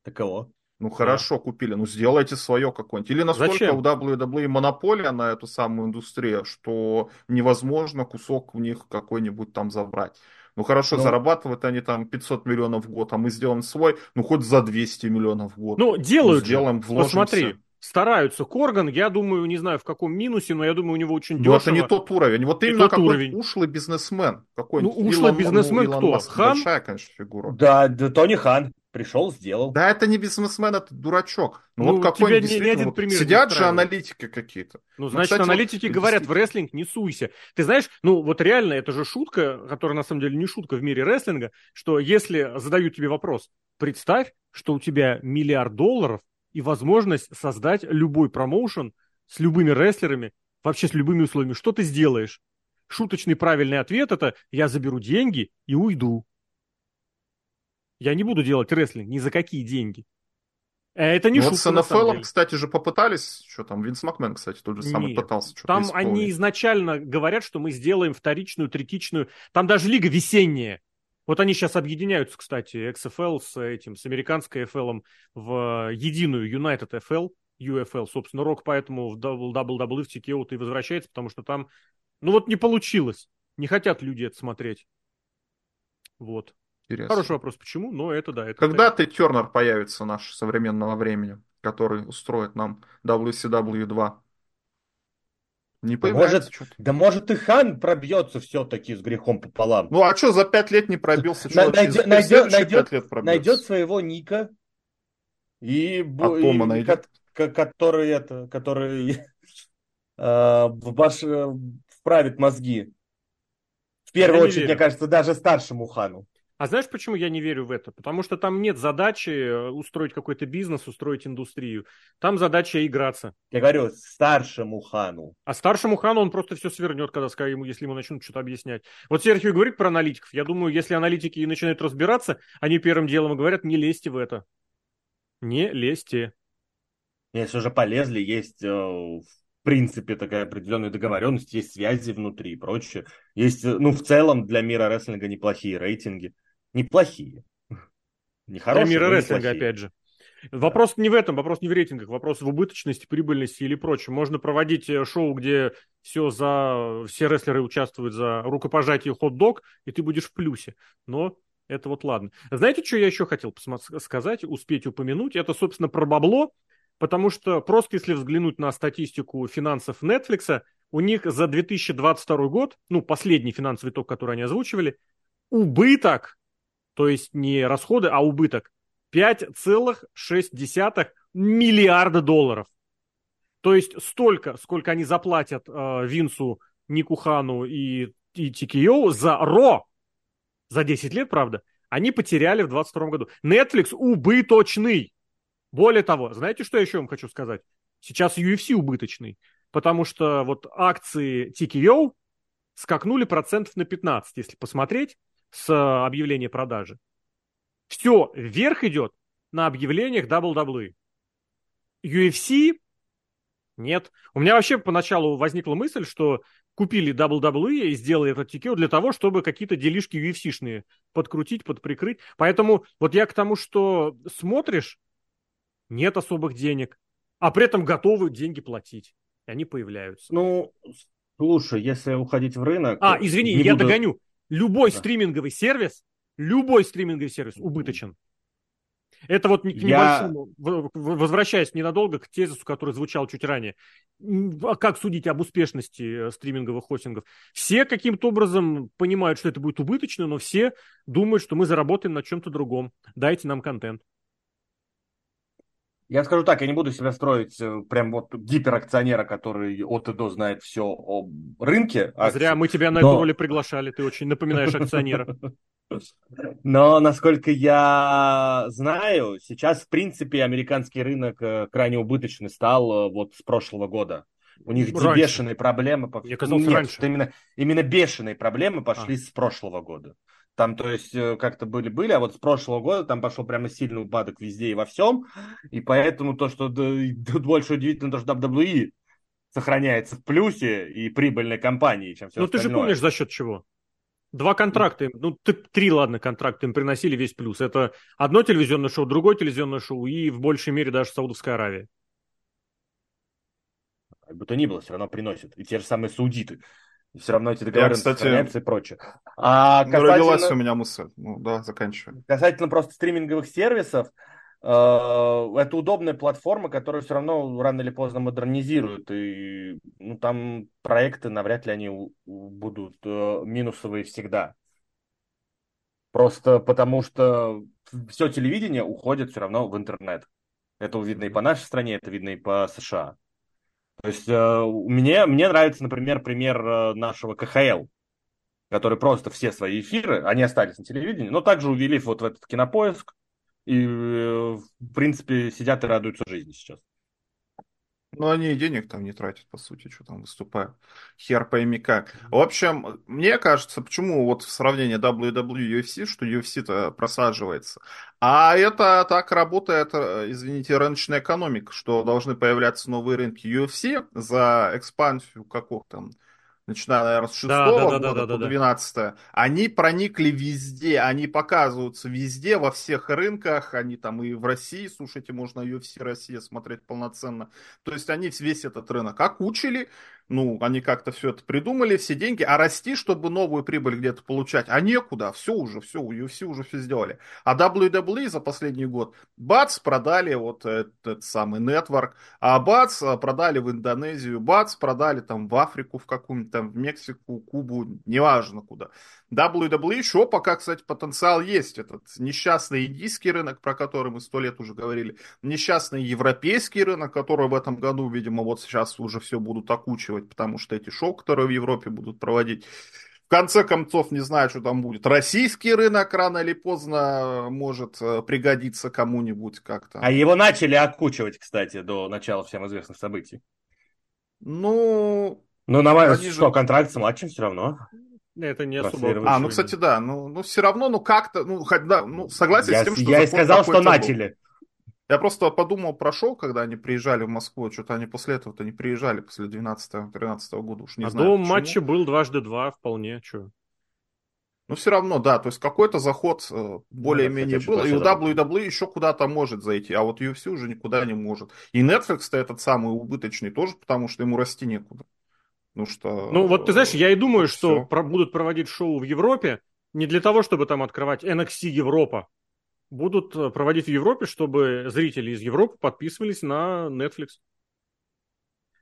таково. Ну да. хорошо, купили, ну сделайте свое какое-нибудь. Или насколько Зачем? у WWE монополия на эту самую индустрию, что невозможно кусок у них какой-нибудь там забрать. Ну хорошо, ну, зарабатывают они там 500 миллионов в год, а мы сделаем свой, ну хоть за 200 миллионов в год. Ну, делают ну, сделаем, же. Вложимся. Посмотри, стараются. Корган, я думаю, не знаю в каком минусе, но я думаю, у него очень дешево. Ну, это не тот уровень. Вот именно какой уровень. ушлый бизнесмен. Какой ну, ушлый Илон, бизнесмен ну, кто? Маск, Хан? Большая, конечно, фигура. Да, да, Тони Хан. Пришел, сделал. Да, это не бизнесмен, это дурачок. Ну, ну вот какой не, не один пример Сидят же аналитики какие-то. Ну, ну значит, ну, кстати, аналитики вот, говорят, в рестлинг не суйся. Ты знаешь, ну вот реально, это же шутка, которая на самом деле не шутка в мире рестлинга, что если задают тебе вопрос, представь, что у тебя миллиард долларов, и возможность создать любой промоушен с любыми рестлерами, вообще с любыми условиями. Что ты сделаешь? Шуточный правильный ответ это «я заберу деньги и уйду». Я не буду делать рестлинг ни за какие деньги. Э, это не ну, шутка, с НФЛ, кстати же, попытались, что там, Винс Макмен, кстати, тот же самый пытался что-то Там исполнить. они изначально говорят, что мы сделаем вторичную, третичную, там даже лига весенняя. Вот они сейчас объединяются, кстати, XFL с этим, с американской FL в единую United FL, UFL, собственно, Рок поэтому в WWE в TKO и возвращается, потому что там, ну вот не получилось. Не хотят люди это смотреть. Вот. Интересно. Хороший вопрос, почему, но это да. Это Когда ты Тернер появится наш современного времени, который устроит нам WCW 2? Не может, Да может и Хан пробьется все-таки с грехом пополам. Ну а что, за пять лет не пробился? Что, найдет, найдет, найдет, найдет своего Ника. И, а Тома найдет? который это, который э, в баш... вправит мозги. В первую очередь, мне кажется, даже старшему Хану. А знаешь, почему я не верю в это? Потому что там нет задачи э, устроить какой-то бизнес, устроить индустрию. Там задача играться. Я говорю, старшему хану. А старшему хану он просто все свернет, когда ему, если ему начнут что-то объяснять. Вот Серхио говорит про аналитиков. Я думаю, если аналитики начинают разбираться, они первым делом говорят, не лезьте в это. Не лезьте. Если уже полезли, есть э, в принципе такая определенная договоренность, есть связи внутри и прочее. Есть, э, ну, в целом для мира рестлинга неплохие рейтинги неплохие. Не хорошие, мира рестлинга, опять же. Вопрос не в этом, вопрос не в рейтингах, вопрос в убыточности, прибыльности или прочем. Можно проводить э, шоу, где все за все рестлеры участвуют за рукопожатие хот-дог, и ты будешь в плюсе. Но это вот ладно. Знаете, что я еще хотел сказать, успеть упомянуть? Это, собственно, про бабло, потому что просто если взглянуть на статистику финансов Netflix, у них за 2022 год, ну, последний финансовый итог, который они озвучивали, убыток то есть не расходы, а убыток, 5,6 миллиарда долларов. То есть столько, сколько они заплатят э, Винсу, Никухану и, и Тикио за Ро, за 10 лет, правда, они потеряли в 2022 году. Netflix убыточный. Более того, знаете, что я еще вам хочу сказать? Сейчас UFC убыточный, потому что вот акции TKO скакнули процентов на 15, если посмотреть с э, объявления продажи. Все вверх идет на объявлениях WWE. UFC нет. У меня вообще поначалу возникла мысль, что купили WWE и сделали этот TKO для того, чтобы какие-то делишки UFC-шные подкрутить, подприкрыть. Поэтому вот я к тому, что смотришь, нет особых денег, а при этом готовы деньги платить. И они появляются. Ну, слушай, если уходить в рынок... А, извини, я буду... догоню. Любой да. стриминговый сервис, любой стриминговый сервис убыточен. Это вот к небольшому, Я... возвращаясь ненадолго к тезису, который звучал чуть ранее. А как судить об успешности э, стриминговых хостингов? Все каким-то образом понимают, что это будет убыточно, но все думают, что мы заработаем на чем-то другом. Дайте нам контент. Я скажу так, я не буду себя строить э, прям вот гиперакционера, который от и до знает все о рынке. А зря мы тебя на но... эту роль приглашали, ты очень напоминаешь акционера. Но, насколько я знаю, сейчас, в принципе, американский рынок э, крайне убыточный стал э, вот с прошлого года. У них раньше. бешеные проблемы. Мне казалось, Нет, раньше. Именно, именно бешеные проблемы пошли а. с прошлого года. Там, то есть, э, как-то были-были, а вот с прошлого года там пошел прямо сильный упадок везде и во всем. И поэтому то, что больше удивительно, то, что WWE сохраняется в плюсе и прибыльной компании, чем все Ну, ты же помнишь, за счет чего? Два контракта, ну, три, ладно, контракта им приносили весь плюс. Это одно телевизионное шоу, другое телевизионное шоу и в большей мере даже Саудовская Аравия. Как бы то ни было, все равно приносит. И те же самые саудиты. Все равно эти договоренности кстати, сохраняются и прочее. А ну, касательно... Родилась у меня мысль. Ну да, заканчивай. Касательно просто стриминговых сервисов, э, это удобная платформа, которая все равно рано или поздно модернизирует. И ну, там проекты навряд ли они будут э, минусовые всегда. Просто потому что все телевидение уходит все равно в интернет. Это видно и по нашей стране, это видно и по США. То есть э, мне, мне нравится, например, пример э, нашего КХЛ, который просто все свои эфиры, они остались на телевидении, но также увели вот в этот кинопоиск, и, э, в принципе, сидят и радуются жизни сейчас. Ну, они и денег там не тратят, по сути, что там выступают. Хер пойми как. В общем, мне кажется, почему вот в сравнении WWE UFC, что UFC-то просаживается. А это так работает, э, извините, рыночная экономика, что должны появляться новые рынки UFC за экспансию какого там начиная, наверное, с 6 да, да, года да, да, по 12 да. они проникли везде, они показываются везде, во всех рынках, они там и в России, слушайте, можно UFC Россия смотреть полноценно. То есть они весь этот рынок окучили, ну, они как-то все это придумали, все деньги, а расти, чтобы новую прибыль где-то получать, а некуда, все уже, все, UFC уже все сделали. А WWE за последний год, бац, продали вот этот самый Network, а бац, продали в Индонезию, бац, продали там в Африку в какую-нибудь там, в Мексику, Кубу, неважно куда. WWE еще пока, кстати, потенциал есть. Этот несчастный индийский рынок, про который мы сто лет уже говорили, несчастный европейский рынок, который в этом году, видимо, вот сейчас уже все будут окучивать, потому что эти шоу, которые в Европе будут проводить, в конце концов, не знаю, что там будет. Российский рынок рано или поздно может э, пригодиться кому-нибудь как-то. А его начали окучивать, кстати, до начала всем известных событий. Ну... Ну, на что, же... контракт с матчем все равно. Это не особо. А, ну, кстати, да. Ну, ну все равно, ну, как-то, ну, хоть, да, ну, согласен я, с тем, что... Я и сказал, что начали. Был. Я просто подумал про шоу, когда они приезжали в Москву. Что-то они после этого-то не приезжали, после 12-13 года. Уж не а знаю. до почему. матча был дважды два, вполне. Что? Ну, все равно, да, то есть какой-то заход э, более-менее да, был, и у WWE еще куда-то может зайти, а вот UFC уже никуда не может. И Netflix-то этот самый убыточный тоже, потому что ему расти некуда. Ну что... Ну вот ты знаешь, я и думаю, что про- будут проводить шоу в Европе не для того, чтобы там открывать NXT Европа. Будут э, проводить в Европе, чтобы зрители из Европы подписывались на Netflix.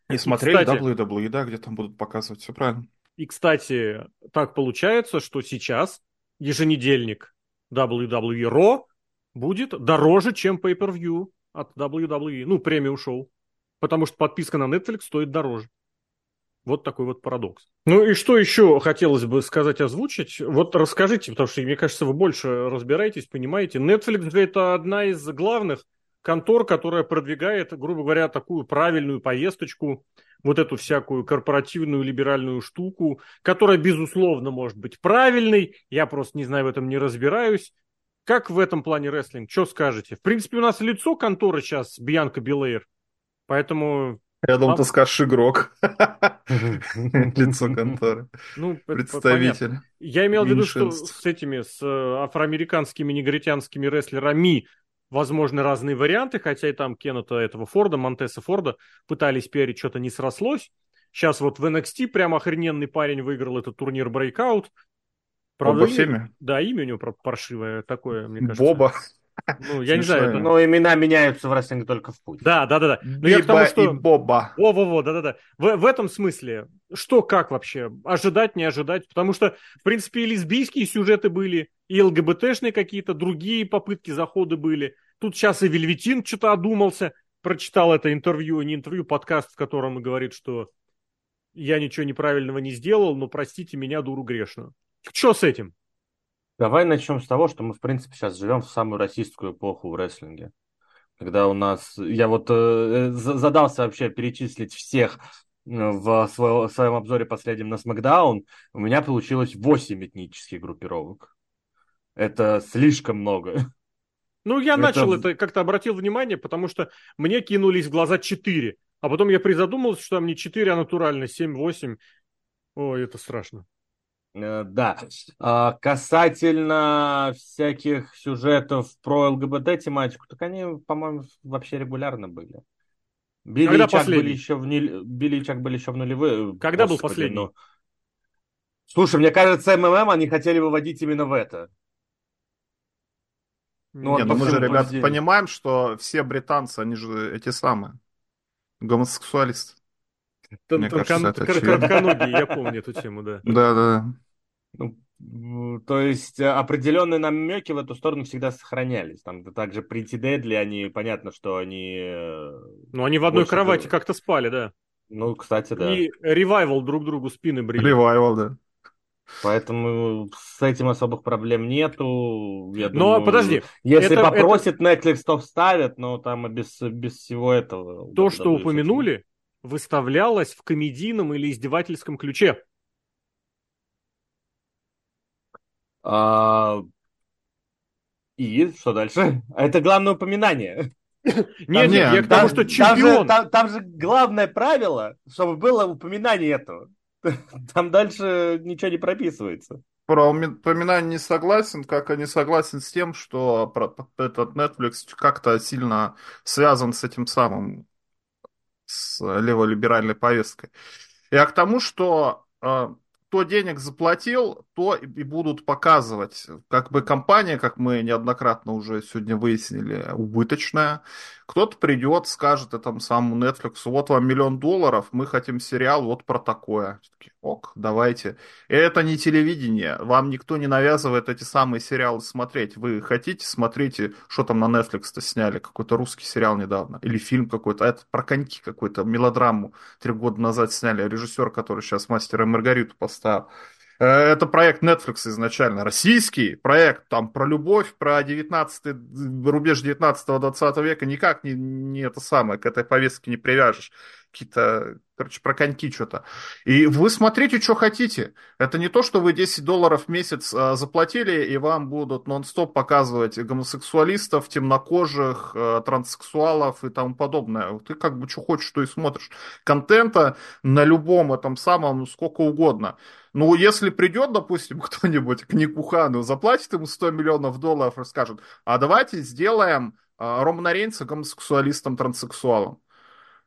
И, и смотрели кстати, WWE, да, где там будут показывать, все правильно. И, кстати, так получается, что сейчас еженедельник WWE Raw будет дороже, чем Pay-Per-View от WWE, ну, премиум шоу. Потому что подписка на Netflix стоит дороже. Вот такой вот парадокс. Ну и что еще хотелось бы сказать, озвучить? Вот расскажите, потому что, мне кажется, вы больше разбираетесь, понимаете. Netflix это одна из главных контор, которая продвигает, грубо говоря, такую правильную повесточку, вот эту всякую корпоративную либеральную штуку, которая, безусловно, может быть правильной. Я просто не знаю, в этом не разбираюсь. Как в этом плане рестлинг? Что скажете? В принципе, у нас лицо конторы сейчас Бьянка Билейр. Поэтому я думал, ты скажешь игрок. Лицо конторы. Ну, Представитель. Я имел в виду, что с этими, с э, афроамериканскими негритянскими рестлерами возможны разные варианты, хотя и там Кеннета этого Форда, Монтеса Форда пытались перед, что-то не срослось. Сейчас вот в NXT прям охрененный парень выиграл этот турнир Breakout. Правда, Боба имя, Да, имя у него паршивое такое, мне кажется. Боба. Ну, я не знаю. Это... Но имена меняются в рестлинге только в путь. Да, да, да. да. Но я к тому, что... и Боба. Во-во-во, да-да-да. В, в этом смысле, что как вообще? Ожидать, не ожидать? Потому что, в принципе, и лесбийские сюжеты были, и ЛГБТшные какие-то другие попытки захода были. Тут сейчас и Вельветин что-то одумался, прочитал это интервью, не интервью, подкаст, в котором он говорит, что я ничего неправильного не сделал, но простите меня, дуру грешную. Что с этим? Давай начнем с того, что мы, в принципе, сейчас живем в самую российскую эпоху в рестлинге. Когда у нас... Я вот э, задался вообще перечислить всех э, в, свой, в своем обзоре последнем на SmackDown. У меня получилось 8 этнических группировок. Это слишком много. Ну, я это... начал это, как-то обратил внимание, потому что мне кинулись в глаза 4. А потом я призадумался, что там не 4, а натурально 7-8. Ой, это страшно. Э, да. А, касательно всяких сюжетов про ЛГБТ тематику, так они, по-моему, вообще регулярно были. Билли Когда и Чак были еще в Билли и Чак были еще в нулевые. Когда Господи, был последний? Ну, Слушай, мне кажется, МММ они хотели выводить именно в это. Ну, Не, ну мы же, ребят, понимаем, что все британцы, они же эти самые гомосексуалисты. Мне кажется, это я помню эту тему, да. Да, да. Ну, то есть э, определенные намеки в эту сторону всегда сохранялись. Там также Pretty Deadly, они, понятно, что они... Э, ну, они в одной кровати как-то спали, да. Ну, кстати, да. И ревайвал друг другу спины брили. Ревайвал, да. Поэтому с этим особых проблем нету. Я но думаю, подожди. Если это, попросит это... Netflix, то вставят, но там без, без всего этого. То, что упомянули, выставлялось в комедийном или издевательском ключе. А... И что дальше? Это главное упоминание. Нет, нет, я к тому, что чемпион. Там же, там, там же главное правило, чтобы было упоминание этого. Там дальше ничего не прописывается. Про упоминание не согласен, как и не согласен с тем, что этот Netflix как-то сильно связан с этим самым, с леволиберальной повесткой. Я к тому, что а, кто денег заплатил, то и будут показывать. Как бы компания, как мы неоднократно уже сегодня выяснили, убыточная. Кто-то придет, скажет этому самому Netflix, вот вам миллион долларов, мы хотим сериал вот про такое. Ок, давайте. Это не телевидение, вам никто не навязывает эти самые сериалы смотреть. Вы хотите, смотрите, что там на Netflix-то сняли, какой-то русский сериал недавно, или фильм какой-то, а это про коньки какой-то, мелодраму три года назад сняли, режиссер, который сейчас «Мастера Маргариту» поставил. Э, это проект Netflix изначально, российский проект, там про любовь, про 19 рубеж 19-20 века, никак не, не это самое, к этой повестке не привяжешь. Какие-то, короче, про коньки что-то. И вы смотрите, что хотите. Это не то, что вы 10 долларов в месяц а, заплатили, и вам будут нон-стоп показывать гомосексуалистов, темнокожих, а, транссексуалов и тому подобное. Ты как бы что хочешь, что и смотришь. Контента на любом этом самом сколько угодно. Ну, если придет, допустим, кто-нибудь к Никухану, заплатит ему 100 миллионов долларов и скажет, а давайте сделаем а, Романа Рейнса гомосексуалистом, транссексуалом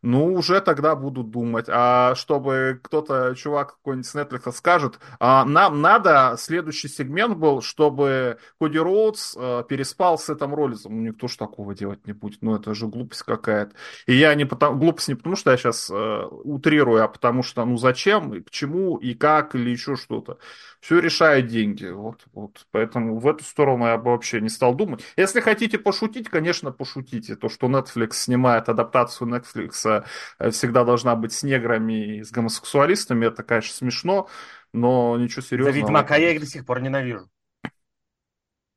ну, уже тогда буду думать. А чтобы кто-то, чувак какой-нибудь с Netflix скажет, а, нам надо, следующий сегмент был, чтобы Коди Роудс а, переспал с этим Роллизом. Ну, никто ж такого делать не будет. Ну, это же глупость какая-то. И я не потому, глупость не потому, что я сейчас а, утрирую, а потому что, ну, зачем, и к чему, и как, или еще что-то. Все решают деньги. Вот, вот. Поэтому в эту сторону я бы вообще не стал думать. Если хотите пошутить, конечно, пошутите. То, что Netflix снимает адаптацию Netflix Э, всегда должна быть с неграми и с гомосексуалистами, это, конечно, смешно, но ничего серьезного. За Ведьмака я их до сих пор ненавижу.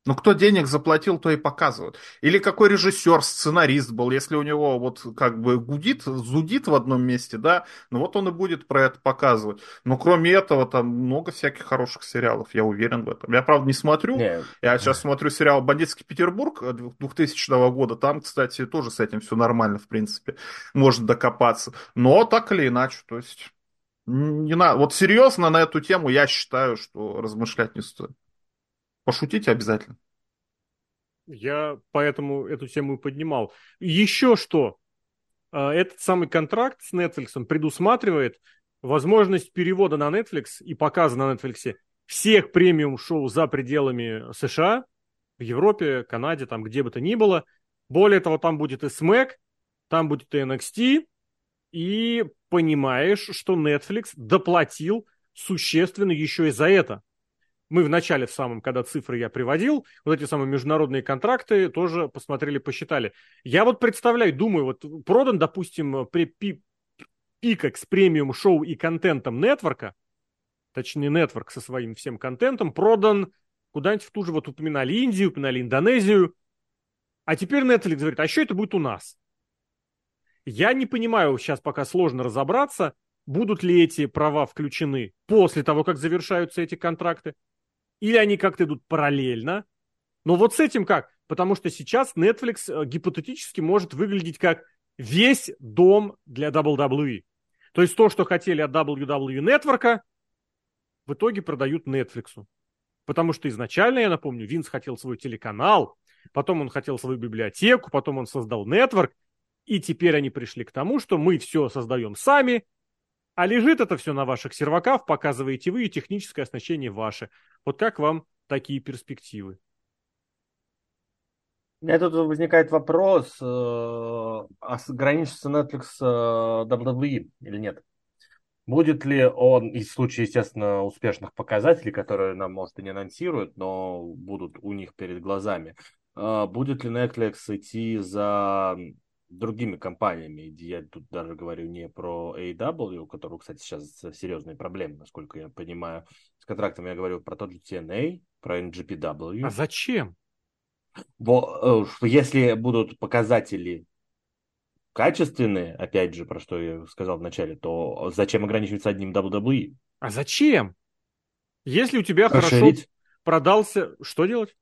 Ну, кто денег заплатил, то и показывают. Или какой режиссер, сценарист был, если у него вот как бы гудит, зудит в одном месте, да, ну вот он и будет про это показывать. Но кроме этого, там много всяких хороших сериалов, я уверен в этом. Я, правда, не смотрю. Нет. Я сейчас смотрю сериал «Бандитский Петербург» 2000 года. Там, кстати, тоже с этим все нормально, в принципе. Можно докопаться. Но так или иначе, то есть... Не надо. Вот серьезно на эту тему я считаю, что размышлять не стоит. Пошутите обязательно. Я поэтому эту тему и поднимал. Еще что? А, этот самый контракт с Netflix предусматривает возможность перевода на Netflix и показа на Netflix всех премиум-шоу за пределами США, в Европе, Канаде, там где бы то ни было. Более того, там будет и SMAC, там будет и NXT, и понимаешь, что Netflix доплатил существенно еще и за это мы в начале в самом, когда цифры я приводил, вот эти самые международные контракты тоже посмотрели, посчитали. Я вот представляю, думаю, вот продан, допустим, при пи пикок с премиум шоу и контентом нетворка, точнее, нетворк со своим всем контентом, продан куда-нибудь в ту же, вот упоминали Индию, упоминали Индонезию, а теперь Netflix говорит, а что это будет у нас? Я не понимаю, сейчас пока сложно разобраться, будут ли эти права включены после того, как завершаются эти контракты, или они как-то идут параллельно. Но вот с этим как? Потому что сейчас Netflix э, гипотетически может выглядеть как весь дом для WWE. То есть то, что хотели от WWE Network, в итоге продают Netflix. Потому что изначально, я напомню, Винс хотел свой телеканал, потом он хотел свою библиотеку, потом он создал Network, и теперь они пришли к тому, что мы все создаем сами, А лежит это все на ваших серваках, показываете вы, и техническое оснащение ваше. Вот как вам такие перспективы? У меня тут возникает вопрос, э, а Netflix с WWE или нет? Будет ли он, и в случае, естественно, успешных показателей, которые нам, может, и не анонсируют, но будут у них перед глазами, э, будет ли Netflix идти за другими компаниями, я тут даже говорю не про AW, у которого, кстати, сейчас серьезные проблемы, насколько я понимаю, с контрактом я говорю про тот же TNA, про NGPW. А зачем? Э, если будут показатели качественные, опять же, про что я сказал в начале, то зачем ограничиваться одним WWE? А зачем? Если у тебя Расширить. хорошо продался, что делать?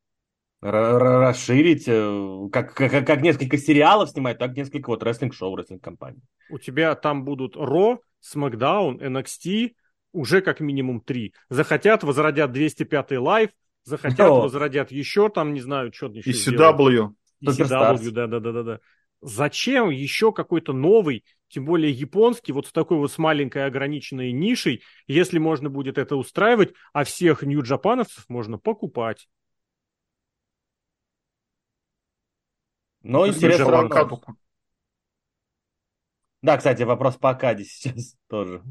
Расширить, э, как, как, как несколько сериалов снимать, так несколько вот рестлинг-шоу, рестлинг-компаний. У тебя там будут Ро, SmackDown, NXT, уже как минимум три. Захотят, возродят 205 Live, захотят, Но. возродят еще там, не знаю, что еще ECW. ECW, да-да-да-да. Зачем еще какой-то новый, тем более японский, вот с такой вот с маленькой ограниченной нишей, если можно будет это устраивать, а всех нью-джапановцев можно покупать. Но интерес равно. Да, кстати, вопрос по Акаде сейчас тоже.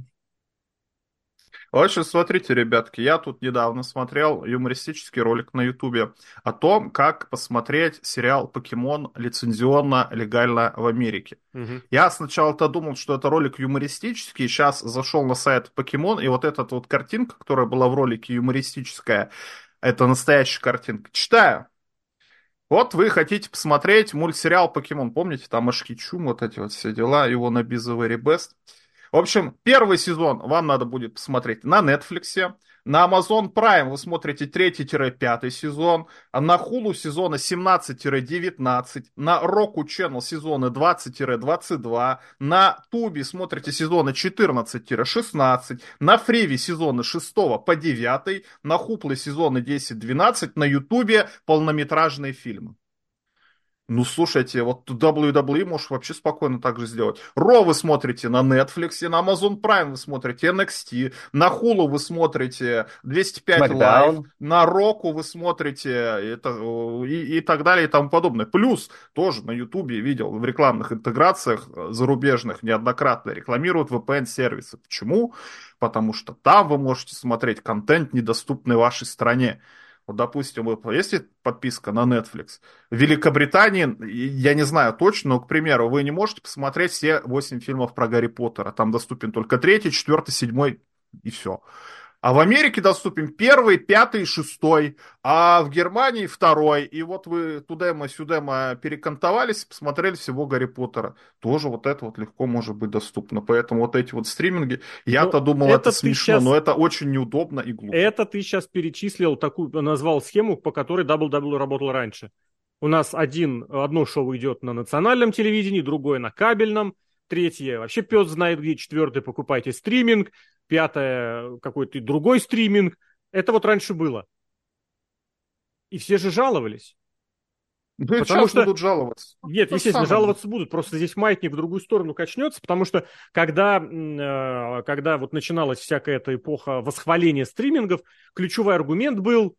В общем, смотрите, ребятки, я тут недавно смотрел юмористический ролик на Ютубе о том, как посмотреть сериал «Покемон» лицензионно, легально в Америке. Угу. Я сначала-то думал, что это ролик юмористический, сейчас зашел на сайт «Покемон», и вот эта вот картинка, которая была в ролике юмористическая, это настоящая картинка. Читаю. Вот вы хотите посмотреть мультсериал «Покемон». Помните, там Ашкичум, вот эти вот все дела, его на Very Best. В общем, первый сезон вам надо будет посмотреть на Netflix. На Amazon Prime вы смотрите 3-5 сезон, а на Hulu сезона 17-19, на Roku Channel сезоны 20-22, на Туби смотрите сезоны 14-16, на Фриви сезоны 6 по 9, на Хупле сезоны 10-12, на Ютубе полнометражные фильмы. Ну, слушайте, вот WWE можешь вообще спокойно так же сделать. Ро вы смотрите на Netflix, на Amazon Prime вы смотрите NXT, на Hulu вы смотрите 205 SmackDown. Live, на Roku вы смотрите это, и, и так далее и тому подобное. Плюс тоже на YouTube видел в рекламных интеграциях зарубежных неоднократно рекламируют VPN-сервисы. Почему? Потому что там вы можете смотреть контент, недоступный вашей стране. Вот, допустим, есть подписка на Netflix. В Великобритании, я не знаю точно, но, к примеру, вы не можете посмотреть все 8 фильмов про Гарри Поттера. Там доступен только третий, четвертый, седьмой и все. А в Америке доступен первый, пятый, шестой, а в Германии второй. И вот вы туда-сюда перекантовались, посмотрели всего Гарри Поттера. Тоже вот это вот легко может быть доступно. Поэтому вот эти вот стриминги, я-то ну, думал, это, это смешно, сейчас... но это очень неудобно и глупо. Это ты сейчас перечислил такую, назвал схему, по которой WW работал раньше. У нас один, одно шоу идет на национальном телевидении, другое на кабельном, третье вообще пес знает где, четвертое покупайте стриминг, пятое какой-то другой стриминг. Это вот раньше было. И все же жаловались. Да потому что будут жаловаться. Нет, То естественно, самое. жаловаться будут. Просто здесь маятник в другую сторону качнется, потому что когда, э, когда вот начиналась всякая эта эпоха восхваления стримингов, ключевой аргумент был,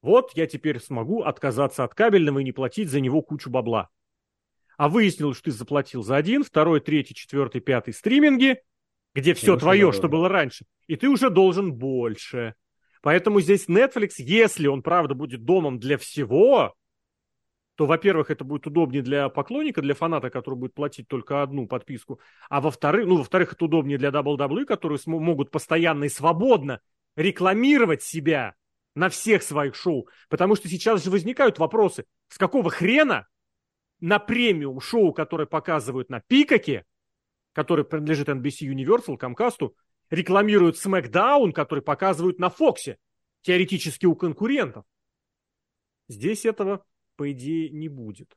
вот я теперь смогу отказаться от кабельного и не платить за него кучу бабла. А выяснилось, что ты заплатил за один, второй, третий, четвертый, пятый стриминги, где все твое, что было раньше, и ты уже должен больше. Поэтому здесь Netflix, если он, правда, будет домом для всего, то, во-первых, это будет удобнее для поклонника, для фаната, который будет платить только одну подписку, а во-вторых, ну, во-вторых, это удобнее для WWE, которые могут постоянно и свободно рекламировать себя на всех своих шоу, потому что сейчас же возникают вопросы, с какого хрена на премиум шоу, которое показывают на Пикаке, который принадлежит NBC Universal, Comcast, рекламируют SmackDown, который показывают на Фоксе, теоретически у конкурентов. Здесь этого, по идее, не будет.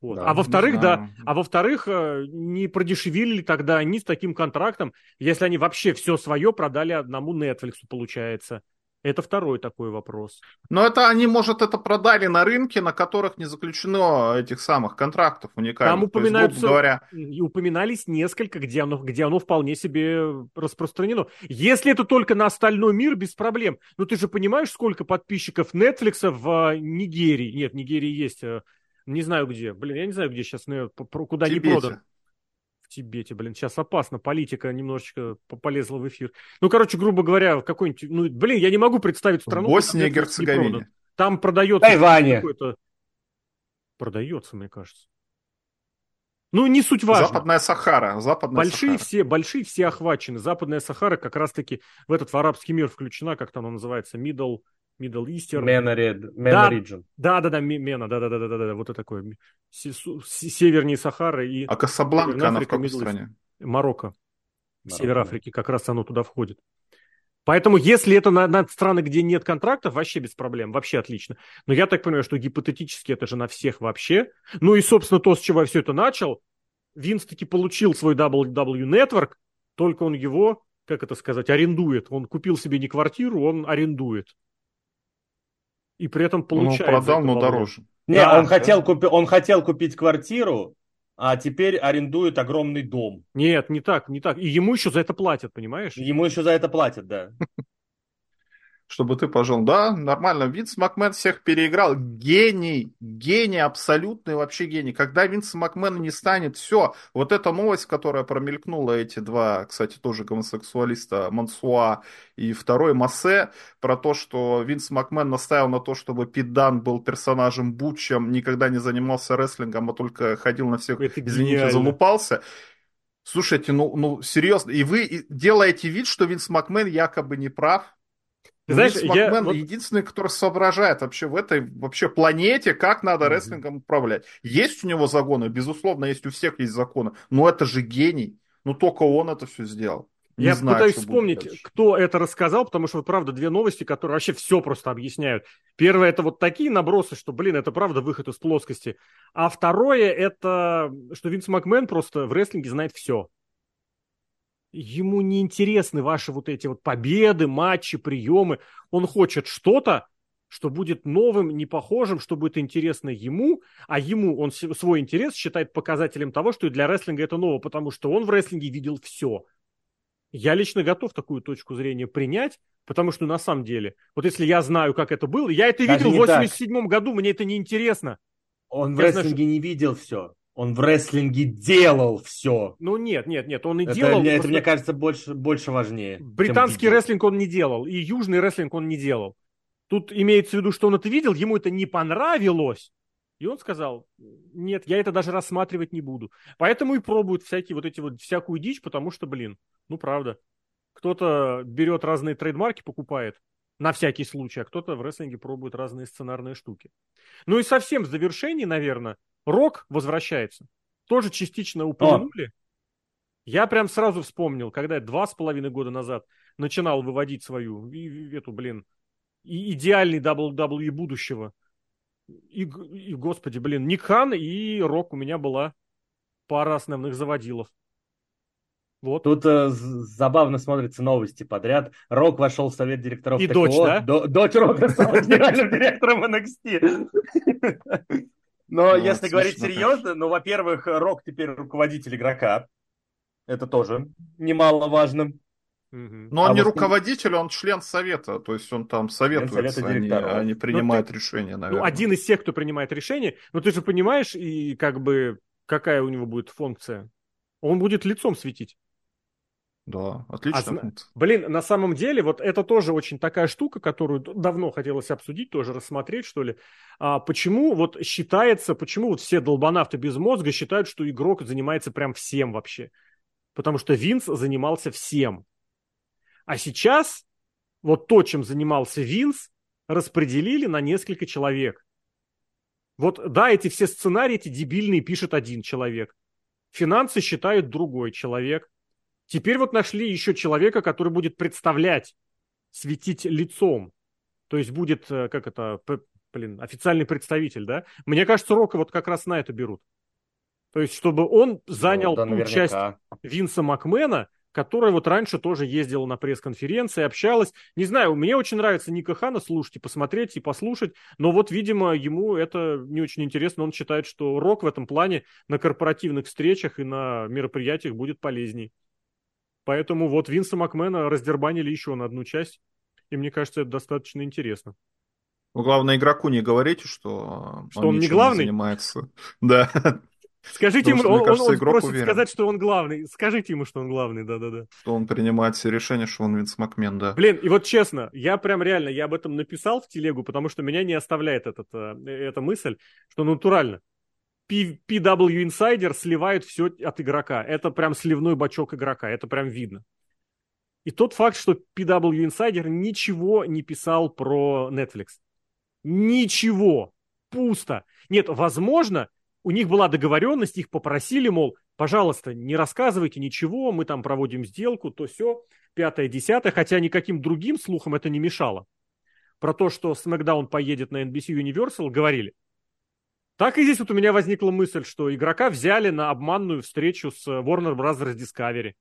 Вот. Да, а во-вторых, да, а во-вторых, э, не продешевили ли тогда они с таким контрактом, если они вообще все свое продали одному Netflix, получается. Это второй такой вопрос. Но это они, может, это продали на рынке, на которых не заключено этих самых контрактов уникальных. Там упоминаются, есть, говоря... и упоминались несколько, где оно, где оно вполне себе распространено. Если это только на остальной мир, без проблем. Но ты же понимаешь, сколько подписчиков Netflix в а, Нигерии? Нет, в Нигерии есть, а, не знаю где. Блин, я не знаю, где сейчас, куда не продан. Тибете, блин, сейчас опасно, политика немножечко полезла в эфир. Ну, короче, грубо говоря, какой-нибудь, ну, блин, я не могу представить страну. Босния и Герцеговина. Там продается... Тайване. Продается, мне кажется. Ну, не суть важно. Западная Сахара. Западная большие Сахара. все, большие все охвачены. Западная Сахара как раз-таки в этот в арабский мир включена, как там она называется, Middle, Middle Eastern. Mena, Mena Region. Да, да, да, Мена, да, да, да, да, да, да, вот это такое. Севернее Сахары и... А Касабланка, она в какой стране? Марокко. Марокко. Север Африки, как раз оно туда входит. Поэтому, если это на, на страны, где нет контрактов, вообще без проблем, вообще отлично. Но я так понимаю, что гипотетически это же на всех вообще. Ну и, собственно, то, с чего я все это начал, Винс таки получил свой WW Network, только он его, как это сказать, арендует. Он купил себе не квартиру, он арендует и при этом получает. Он продал, но дороже. Не, да, он, да. хотел купи... он хотел купить квартиру, а теперь арендует огромный дом. Нет, не так, не так. И ему еще за это платят, понимаешь? Ему еще за это платят, да чтобы ты пожил. Да, нормально. Винс Макмен всех переиграл. Гений, гений, абсолютный вообще гений. Когда Винс Макмен не станет, все. Вот эта новость, которая промелькнула, эти два, кстати, тоже гомосексуалиста, Мансуа и второй Массе, про то, что Винс Макмен наставил на то, чтобы Пидан был персонажем Бучем, никогда не занимался рестлингом, а только ходил на всех, Это извините, гениально. залупался. Слушайте, ну, ну серьезно, и вы делаете вид, что Винс Макмен якобы не прав, ты знаешь, Макмен я... Вот... единственный, который соображает вообще в этой вообще планете, как надо mm-hmm. рестлингом управлять. Есть у него законы, безусловно, есть у всех есть законы, но это же гений. Ну, только он это все сделал. Не я знаю, пытаюсь вспомнить, кто это рассказал, потому что, правда, две новости, которые вообще все просто объясняют. Первое, это вот такие набросы, что, блин, это правда выход из плоскости. А второе, это, что Винс Макмен просто в рестлинге знает все ему не интересны ваши вот эти вот победы, матчи, приемы. Он хочет что-то, что будет новым, не похожим, что будет интересно ему, а ему он свой интерес считает показателем того, что и для рестлинга это ново, потому что он в рестлинге видел все. Я лично готов такую точку зрения принять, потому что на самом деле, вот если я знаю, как это было, я это Даже видел в 87 году, мне это не интересно. Он я в рестлинге знаю, что... не видел все. Он в рестлинге делал все. Ну нет, нет, нет, он и это, делал. Мне, просто... Это, мне кажется, больше, больше важнее. Британский рестлинг он не делал, и южный рестлинг он не делал. Тут имеется в виду, что он это видел, ему это не понравилось, и он сказал, нет, я это даже рассматривать не буду. Поэтому и пробуют всякие вот эти вот всякую дичь, потому что, блин, ну правда. Кто-то берет разные трейдмарки, покупает на всякий случай, а кто-то в рестлинге пробует разные сценарные штуки. Ну и совсем в завершении, наверное, Рок возвращается. Тоже частично упомянули. О. Я прям сразу вспомнил, когда я два с половиной года назад начинал выводить свою, эту, блин, идеальный WWE будущего. И, и, господи, блин, Ник Хан и Рок у меня была пара основных заводилов. Вот. Тут э, забавно смотрятся новости подряд. Рок вошел в совет директоров И ТКО. дочь, да? До, дочь Рока стала генеральным директором NXT. Но ну, если говорить серьезно, ну, во-первых, Рок теперь руководитель игрока. Это тоже немаловажно. Но он а не руководитель, он член совета, то есть он там советуется, совета они, они принимают ну, ты, решения, наверное. Ну, один из тех, кто принимает решение, но ты же понимаешь, и как бы какая у него будет функция? Он будет лицом светить. Да, отлично. А, блин, на самом деле, вот это тоже очень такая штука, которую давно хотелось обсудить, тоже рассмотреть, что ли. А почему вот считается, почему вот все долбанавты без мозга считают, что игрок занимается прям всем вообще? Потому что Винс занимался всем. А сейчас вот то, чем занимался Винс, распределили на несколько человек. Вот да, эти все сценарии, эти дебильные пишет один человек. Финансы считает другой человек Теперь вот нашли еще человека, который будет представлять, светить лицом. То есть будет, э, как это, блин, официальный представитель, да? Мне кажется, Рока вот как раз на это берут. То есть, чтобы он занял ну, да, ту часть Винса Макмена, которая вот раньше тоже ездила на пресс-конференции, общалась. Не знаю, мне очень нравится Ника Хана слушать и посмотреть, и послушать, но вот, видимо, ему это не очень интересно. Он считает, что рок в этом плане на корпоративных встречах и на мероприятиях будет полезней. Поэтому вот Винса Макмена раздербанили еще на одну часть, и мне кажется, это достаточно интересно. Ну, главное, игроку не говорите, что, что он, он не главный. Не занимается. Да. Скажите ему, он, кажется, он, он просит уверен. сказать, что он главный. Скажите ему, что он главный, да-да-да. Что он принимает все решения, что он Винс Макмен, да. Блин, и вот честно, я прям реально, я об этом написал в телегу, потому что меня не оставляет этот, э, эта мысль, что натурально. PW Insider сливает все от игрока. Это прям сливной бачок игрока, это прям видно. И тот факт, что PW Insider ничего не писал про Netflix. Ничего. Пусто. Нет, возможно, у них была договоренность, их попросили, мол, пожалуйста, не рассказывайте ничего, мы там проводим сделку, то все, пятое, десятое, хотя никаким другим слухам это не мешало. Про то, что SmackDown поедет на NBC Universal, говорили. Так и здесь вот у меня возникла мысль, что игрока взяли на обманную встречу с Warner Bros. Discovery.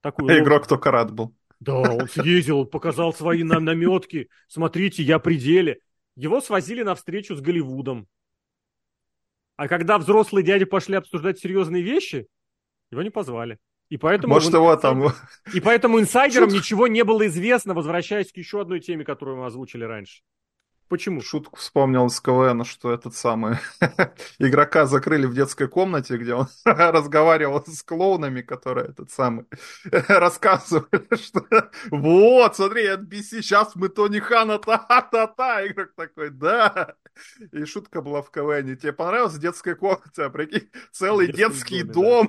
Такую а игрок только рад был. Да, он съездил, показал свои наметки. Смотрите, я при деле. Его свозили на встречу с Голливудом. А когда взрослые дяди пошли обсуждать серьезные вещи, его не позвали. И поэтому, Может, его там... и поэтому инсайдерам ничего не было известно, возвращаясь к еще одной теме, которую мы озвучили раньше. Почему? Шутку вспомнил с КВН, что этот самый игрока закрыли в детской комнате, где он разговаривал с клоунами, которые этот самый рассказывали, что вот, смотри, NBC, сейчас мы Тони Хана, та-та-та, игрок такой, да. И шутка была в КВН. Тебе понравилась детская комната? Прикинь, целый детский, дом.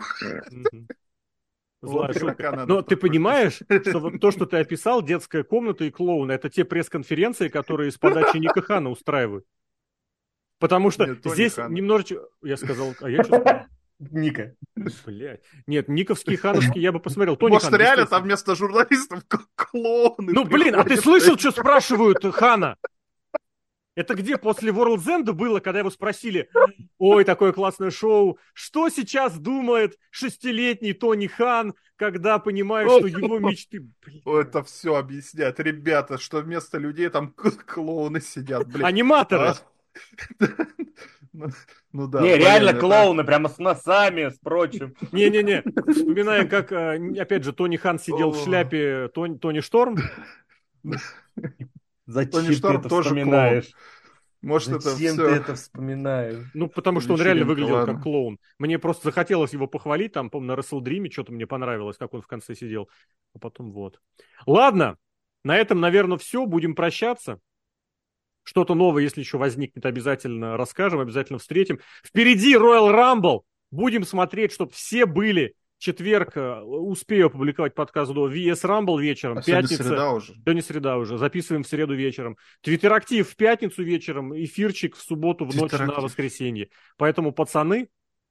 Злая шутка. Но ты понимаешь, что вот то, что ты описал, детская комната и клоун, это те пресс-конференции, которые из подачи Ника Хана устраивают. Потому что Нет, здесь немножечко... Я сказал... А я что Ника. Блять. Нет, Никовский, Хановский я бы посмотрел. Тони Может, Хан, реально там вместо журналистов клоуны Ну, блин, а ты слышал, что спрашивают Хана? Это где после World's End было, когда его спросили, ой, такое классное шоу, что сейчас думает шестилетний Тони Хан, когда понимает, что его мечты... Блин. Это все объясняет. Ребята, что вместо людей там клоуны сидят. Блин. Аниматоры. А? Ну, ну да. Не, реально клоуны, прямо с носами, с прочим. Не-не-не, вспоминаем, как, а, опять же, Тони Хан сидел в шляпе Тони, Тони Шторм. Зачем ты это тоже вспоминаешь? Клоун. Может, Зачем это все... ты это вспоминаешь? Ну, потому что он реально выглядел ладно. как клоун. Мне просто захотелось его похвалить, там, помню, на Dream что-то мне понравилось, как он в конце сидел. А потом вот. Ладно, на этом, наверное, все. Будем прощаться. Что-то новое, если еще возникнет, обязательно расскажем, обязательно встретим. Впереди Royal Rumble. Будем смотреть, чтобы все были четверг э, успею опубликовать подкаст до VS Rumble вечером. А пятница. среда уже. Не среда уже. Записываем в среду вечером. Твиттерактив в пятницу вечером, эфирчик в субботу в ночь на воскресенье. Поэтому, пацаны,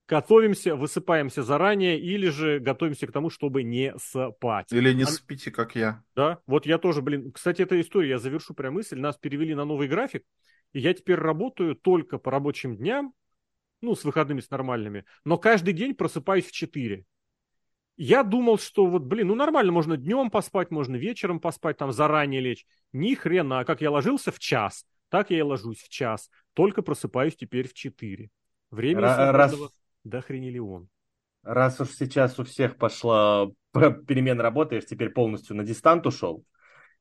готовимся, высыпаемся заранее или же готовимся к тому, чтобы не спать. Или не а... спите, как я. Да, вот я тоже, блин. Кстати, эта история, я завершу прям мысль. Нас перевели на новый график, и я теперь работаю только по рабочим дням, ну, с выходными, с нормальными, но каждый день просыпаюсь в 4. Я думал, что вот, блин, ну нормально, можно днем поспать, можно вечером поспать, там заранее лечь. Ни хрена, как я ложился в час, так я и ложусь в час. Только просыпаюсь теперь в 4. Времени Р- раз... до хренелион. Раз уж сейчас у всех пошла перемена работы, я теперь полностью на дистант ушел,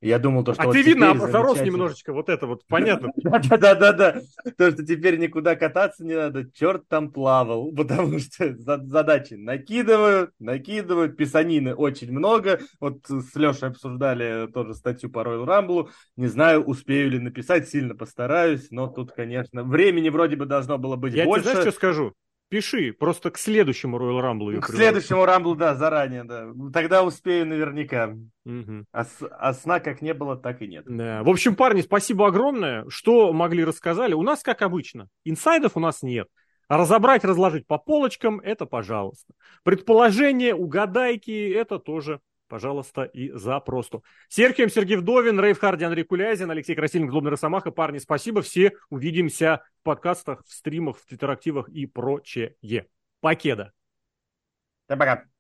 я думал, то, что... А вот ты видно, зарос немножечко, вот это вот, понятно. Да-да-да-да, то, что теперь никуда кататься не надо, черт там плавал, потому что задачи накидывают, накидывают, писанины очень много. Вот с Лешей обсуждали тоже статью по Royal Rumble, не знаю, успею ли написать, сильно постараюсь, но тут, конечно, времени вроде бы должно было быть больше. Я тебе знаешь, что скажу? Пиши, просто к следующему Royal Rumble. К следующему Rumble, да, заранее, да. Тогда успею наверняка. Угу. А, а сна как не было, так и нет. Да. В общем, парни, спасибо огромное. Что могли рассказали? У нас, как обычно, инсайдов у нас нет. А разобрать, разложить по полочкам, это пожалуйста. Предположения, угадайки, это тоже пожалуйста, и запросту. Серхием Сергей Вдовин, Рейв Харди, Андрей Кулязин, Алексей Красильник, Злобный Росомаха. Парни, спасибо. Все увидимся в подкастах, в стримах, в твиттерактивах и прочее. Покеда. Пока.